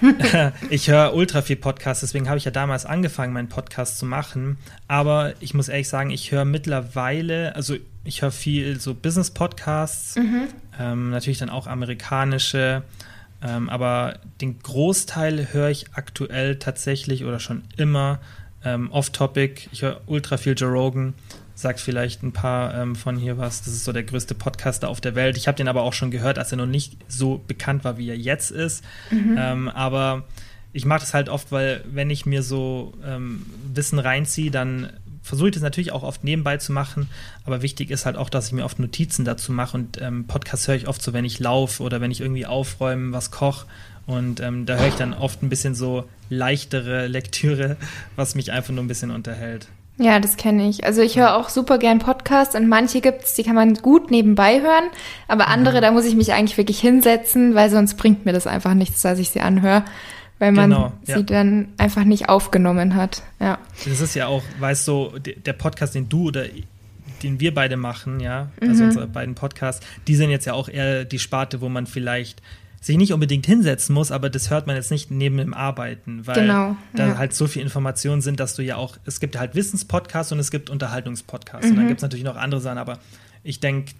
ich höre ultra viel Podcasts, deswegen habe ich ja damals angefangen, meinen Podcast zu machen. Aber ich muss ehrlich sagen, ich höre mittlerweile, also ich höre viel so Business-Podcasts, ähm, natürlich dann auch amerikanische, ähm, aber den Großteil höre ich aktuell tatsächlich oder schon immer ähm, off-topic. Ich höre ultra viel Joe Rogan, sagt vielleicht ein paar ähm, von hier was. Das ist so der größte Podcaster auf der Welt. Ich habe den aber auch schon gehört, als er noch nicht so bekannt war, wie er jetzt ist. Ähm, aber ich mache das halt oft, weil wenn ich mir so ähm, Wissen reinziehe, dann versuche ich das natürlich auch oft nebenbei zu machen. Aber wichtig ist halt auch, dass ich mir oft Notizen dazu mache. Und ähm, Podcasts höre ich oft so, wenn ich laufe oder wenn ich irgendwie aufräume, was koche. Und ähm, da höre ich dann oft ein bisschen so leichtere Lektüre, was mich einfach nur ein bisschen unterhält. Ja, das kenne ich. Also ich höre auch super gern Podcasts und manche gibt's, die kann man gut nebenbei hören, aber andere, da muss ich mich eigentlich wirklich hinsetzen, weil sonst bringt mir das einfach nichts, dass ich sie anhöre, weil man Genau, ja. sie dann einfach nicht aufgenommen hat. Ja. Das ist ja auch, weißt du, der Podcast, den du oder den wir beide machen, ja, also unsere beiden Podcasts, die sind jetzt ja auch eher die Sparte, wo man vielleicht sich nicht unbedingt hinsetzen muss, aber das hört man jetzt nicht neben dem Arbeiten, weil Genau, da ja. halt so viel Informationen sind, dass du ja auch, es gibt halt Wissenspodcasts und es gibt Unterhaltungspodcasts und dann gibt es natürlich noch andere Sachen, aber ich denke,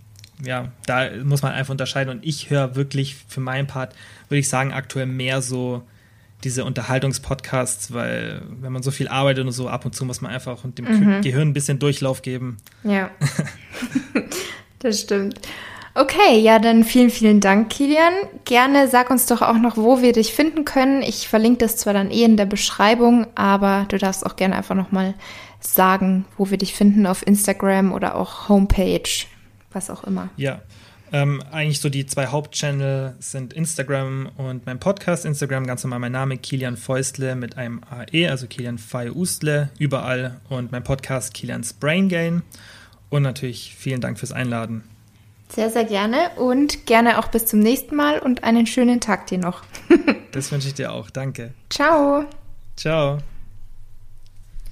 ja, da muss man einfach unterscheiden und ich höre wirklich für meinen Part, würde ich sagen, aktuell mehr so diese Unterhaltungspodcasts, weil wenn man so viel arbeitet und so ab und zu muss man einfach dem Mhm. Gehirn ein bisschen Durchlauf geben. Ja. das stimmt. Okay, ja, dann vielen, vielen Dank, Kilian. Gerne sag uns doch auch noch, wo wir dich finden können. Ich verlinke das zwar dann eh in der Beschreibung, aber du darfst auch gerne einfach nochmal sagen, wo wir dich finden auf Instagram oder auch Homepage, was auch immer. Ja. Ähm, eigentlich so die zwei Hauptchannel sind Instagram und mein Podcast. Instagram ganz normal mein Name Kilian Feustle mit einem AE, also Kilian Feustle, überall. Und mein Podcast Kilians Brain Gain. Und natürlich vielen Dank fürs Einladen. Sehr, sehr gerne und gerne auch bis zum nächsten Mal und einen schönen Tag dir noch. Das wünsche ich dir auch. Danke. Ciao. Ciao.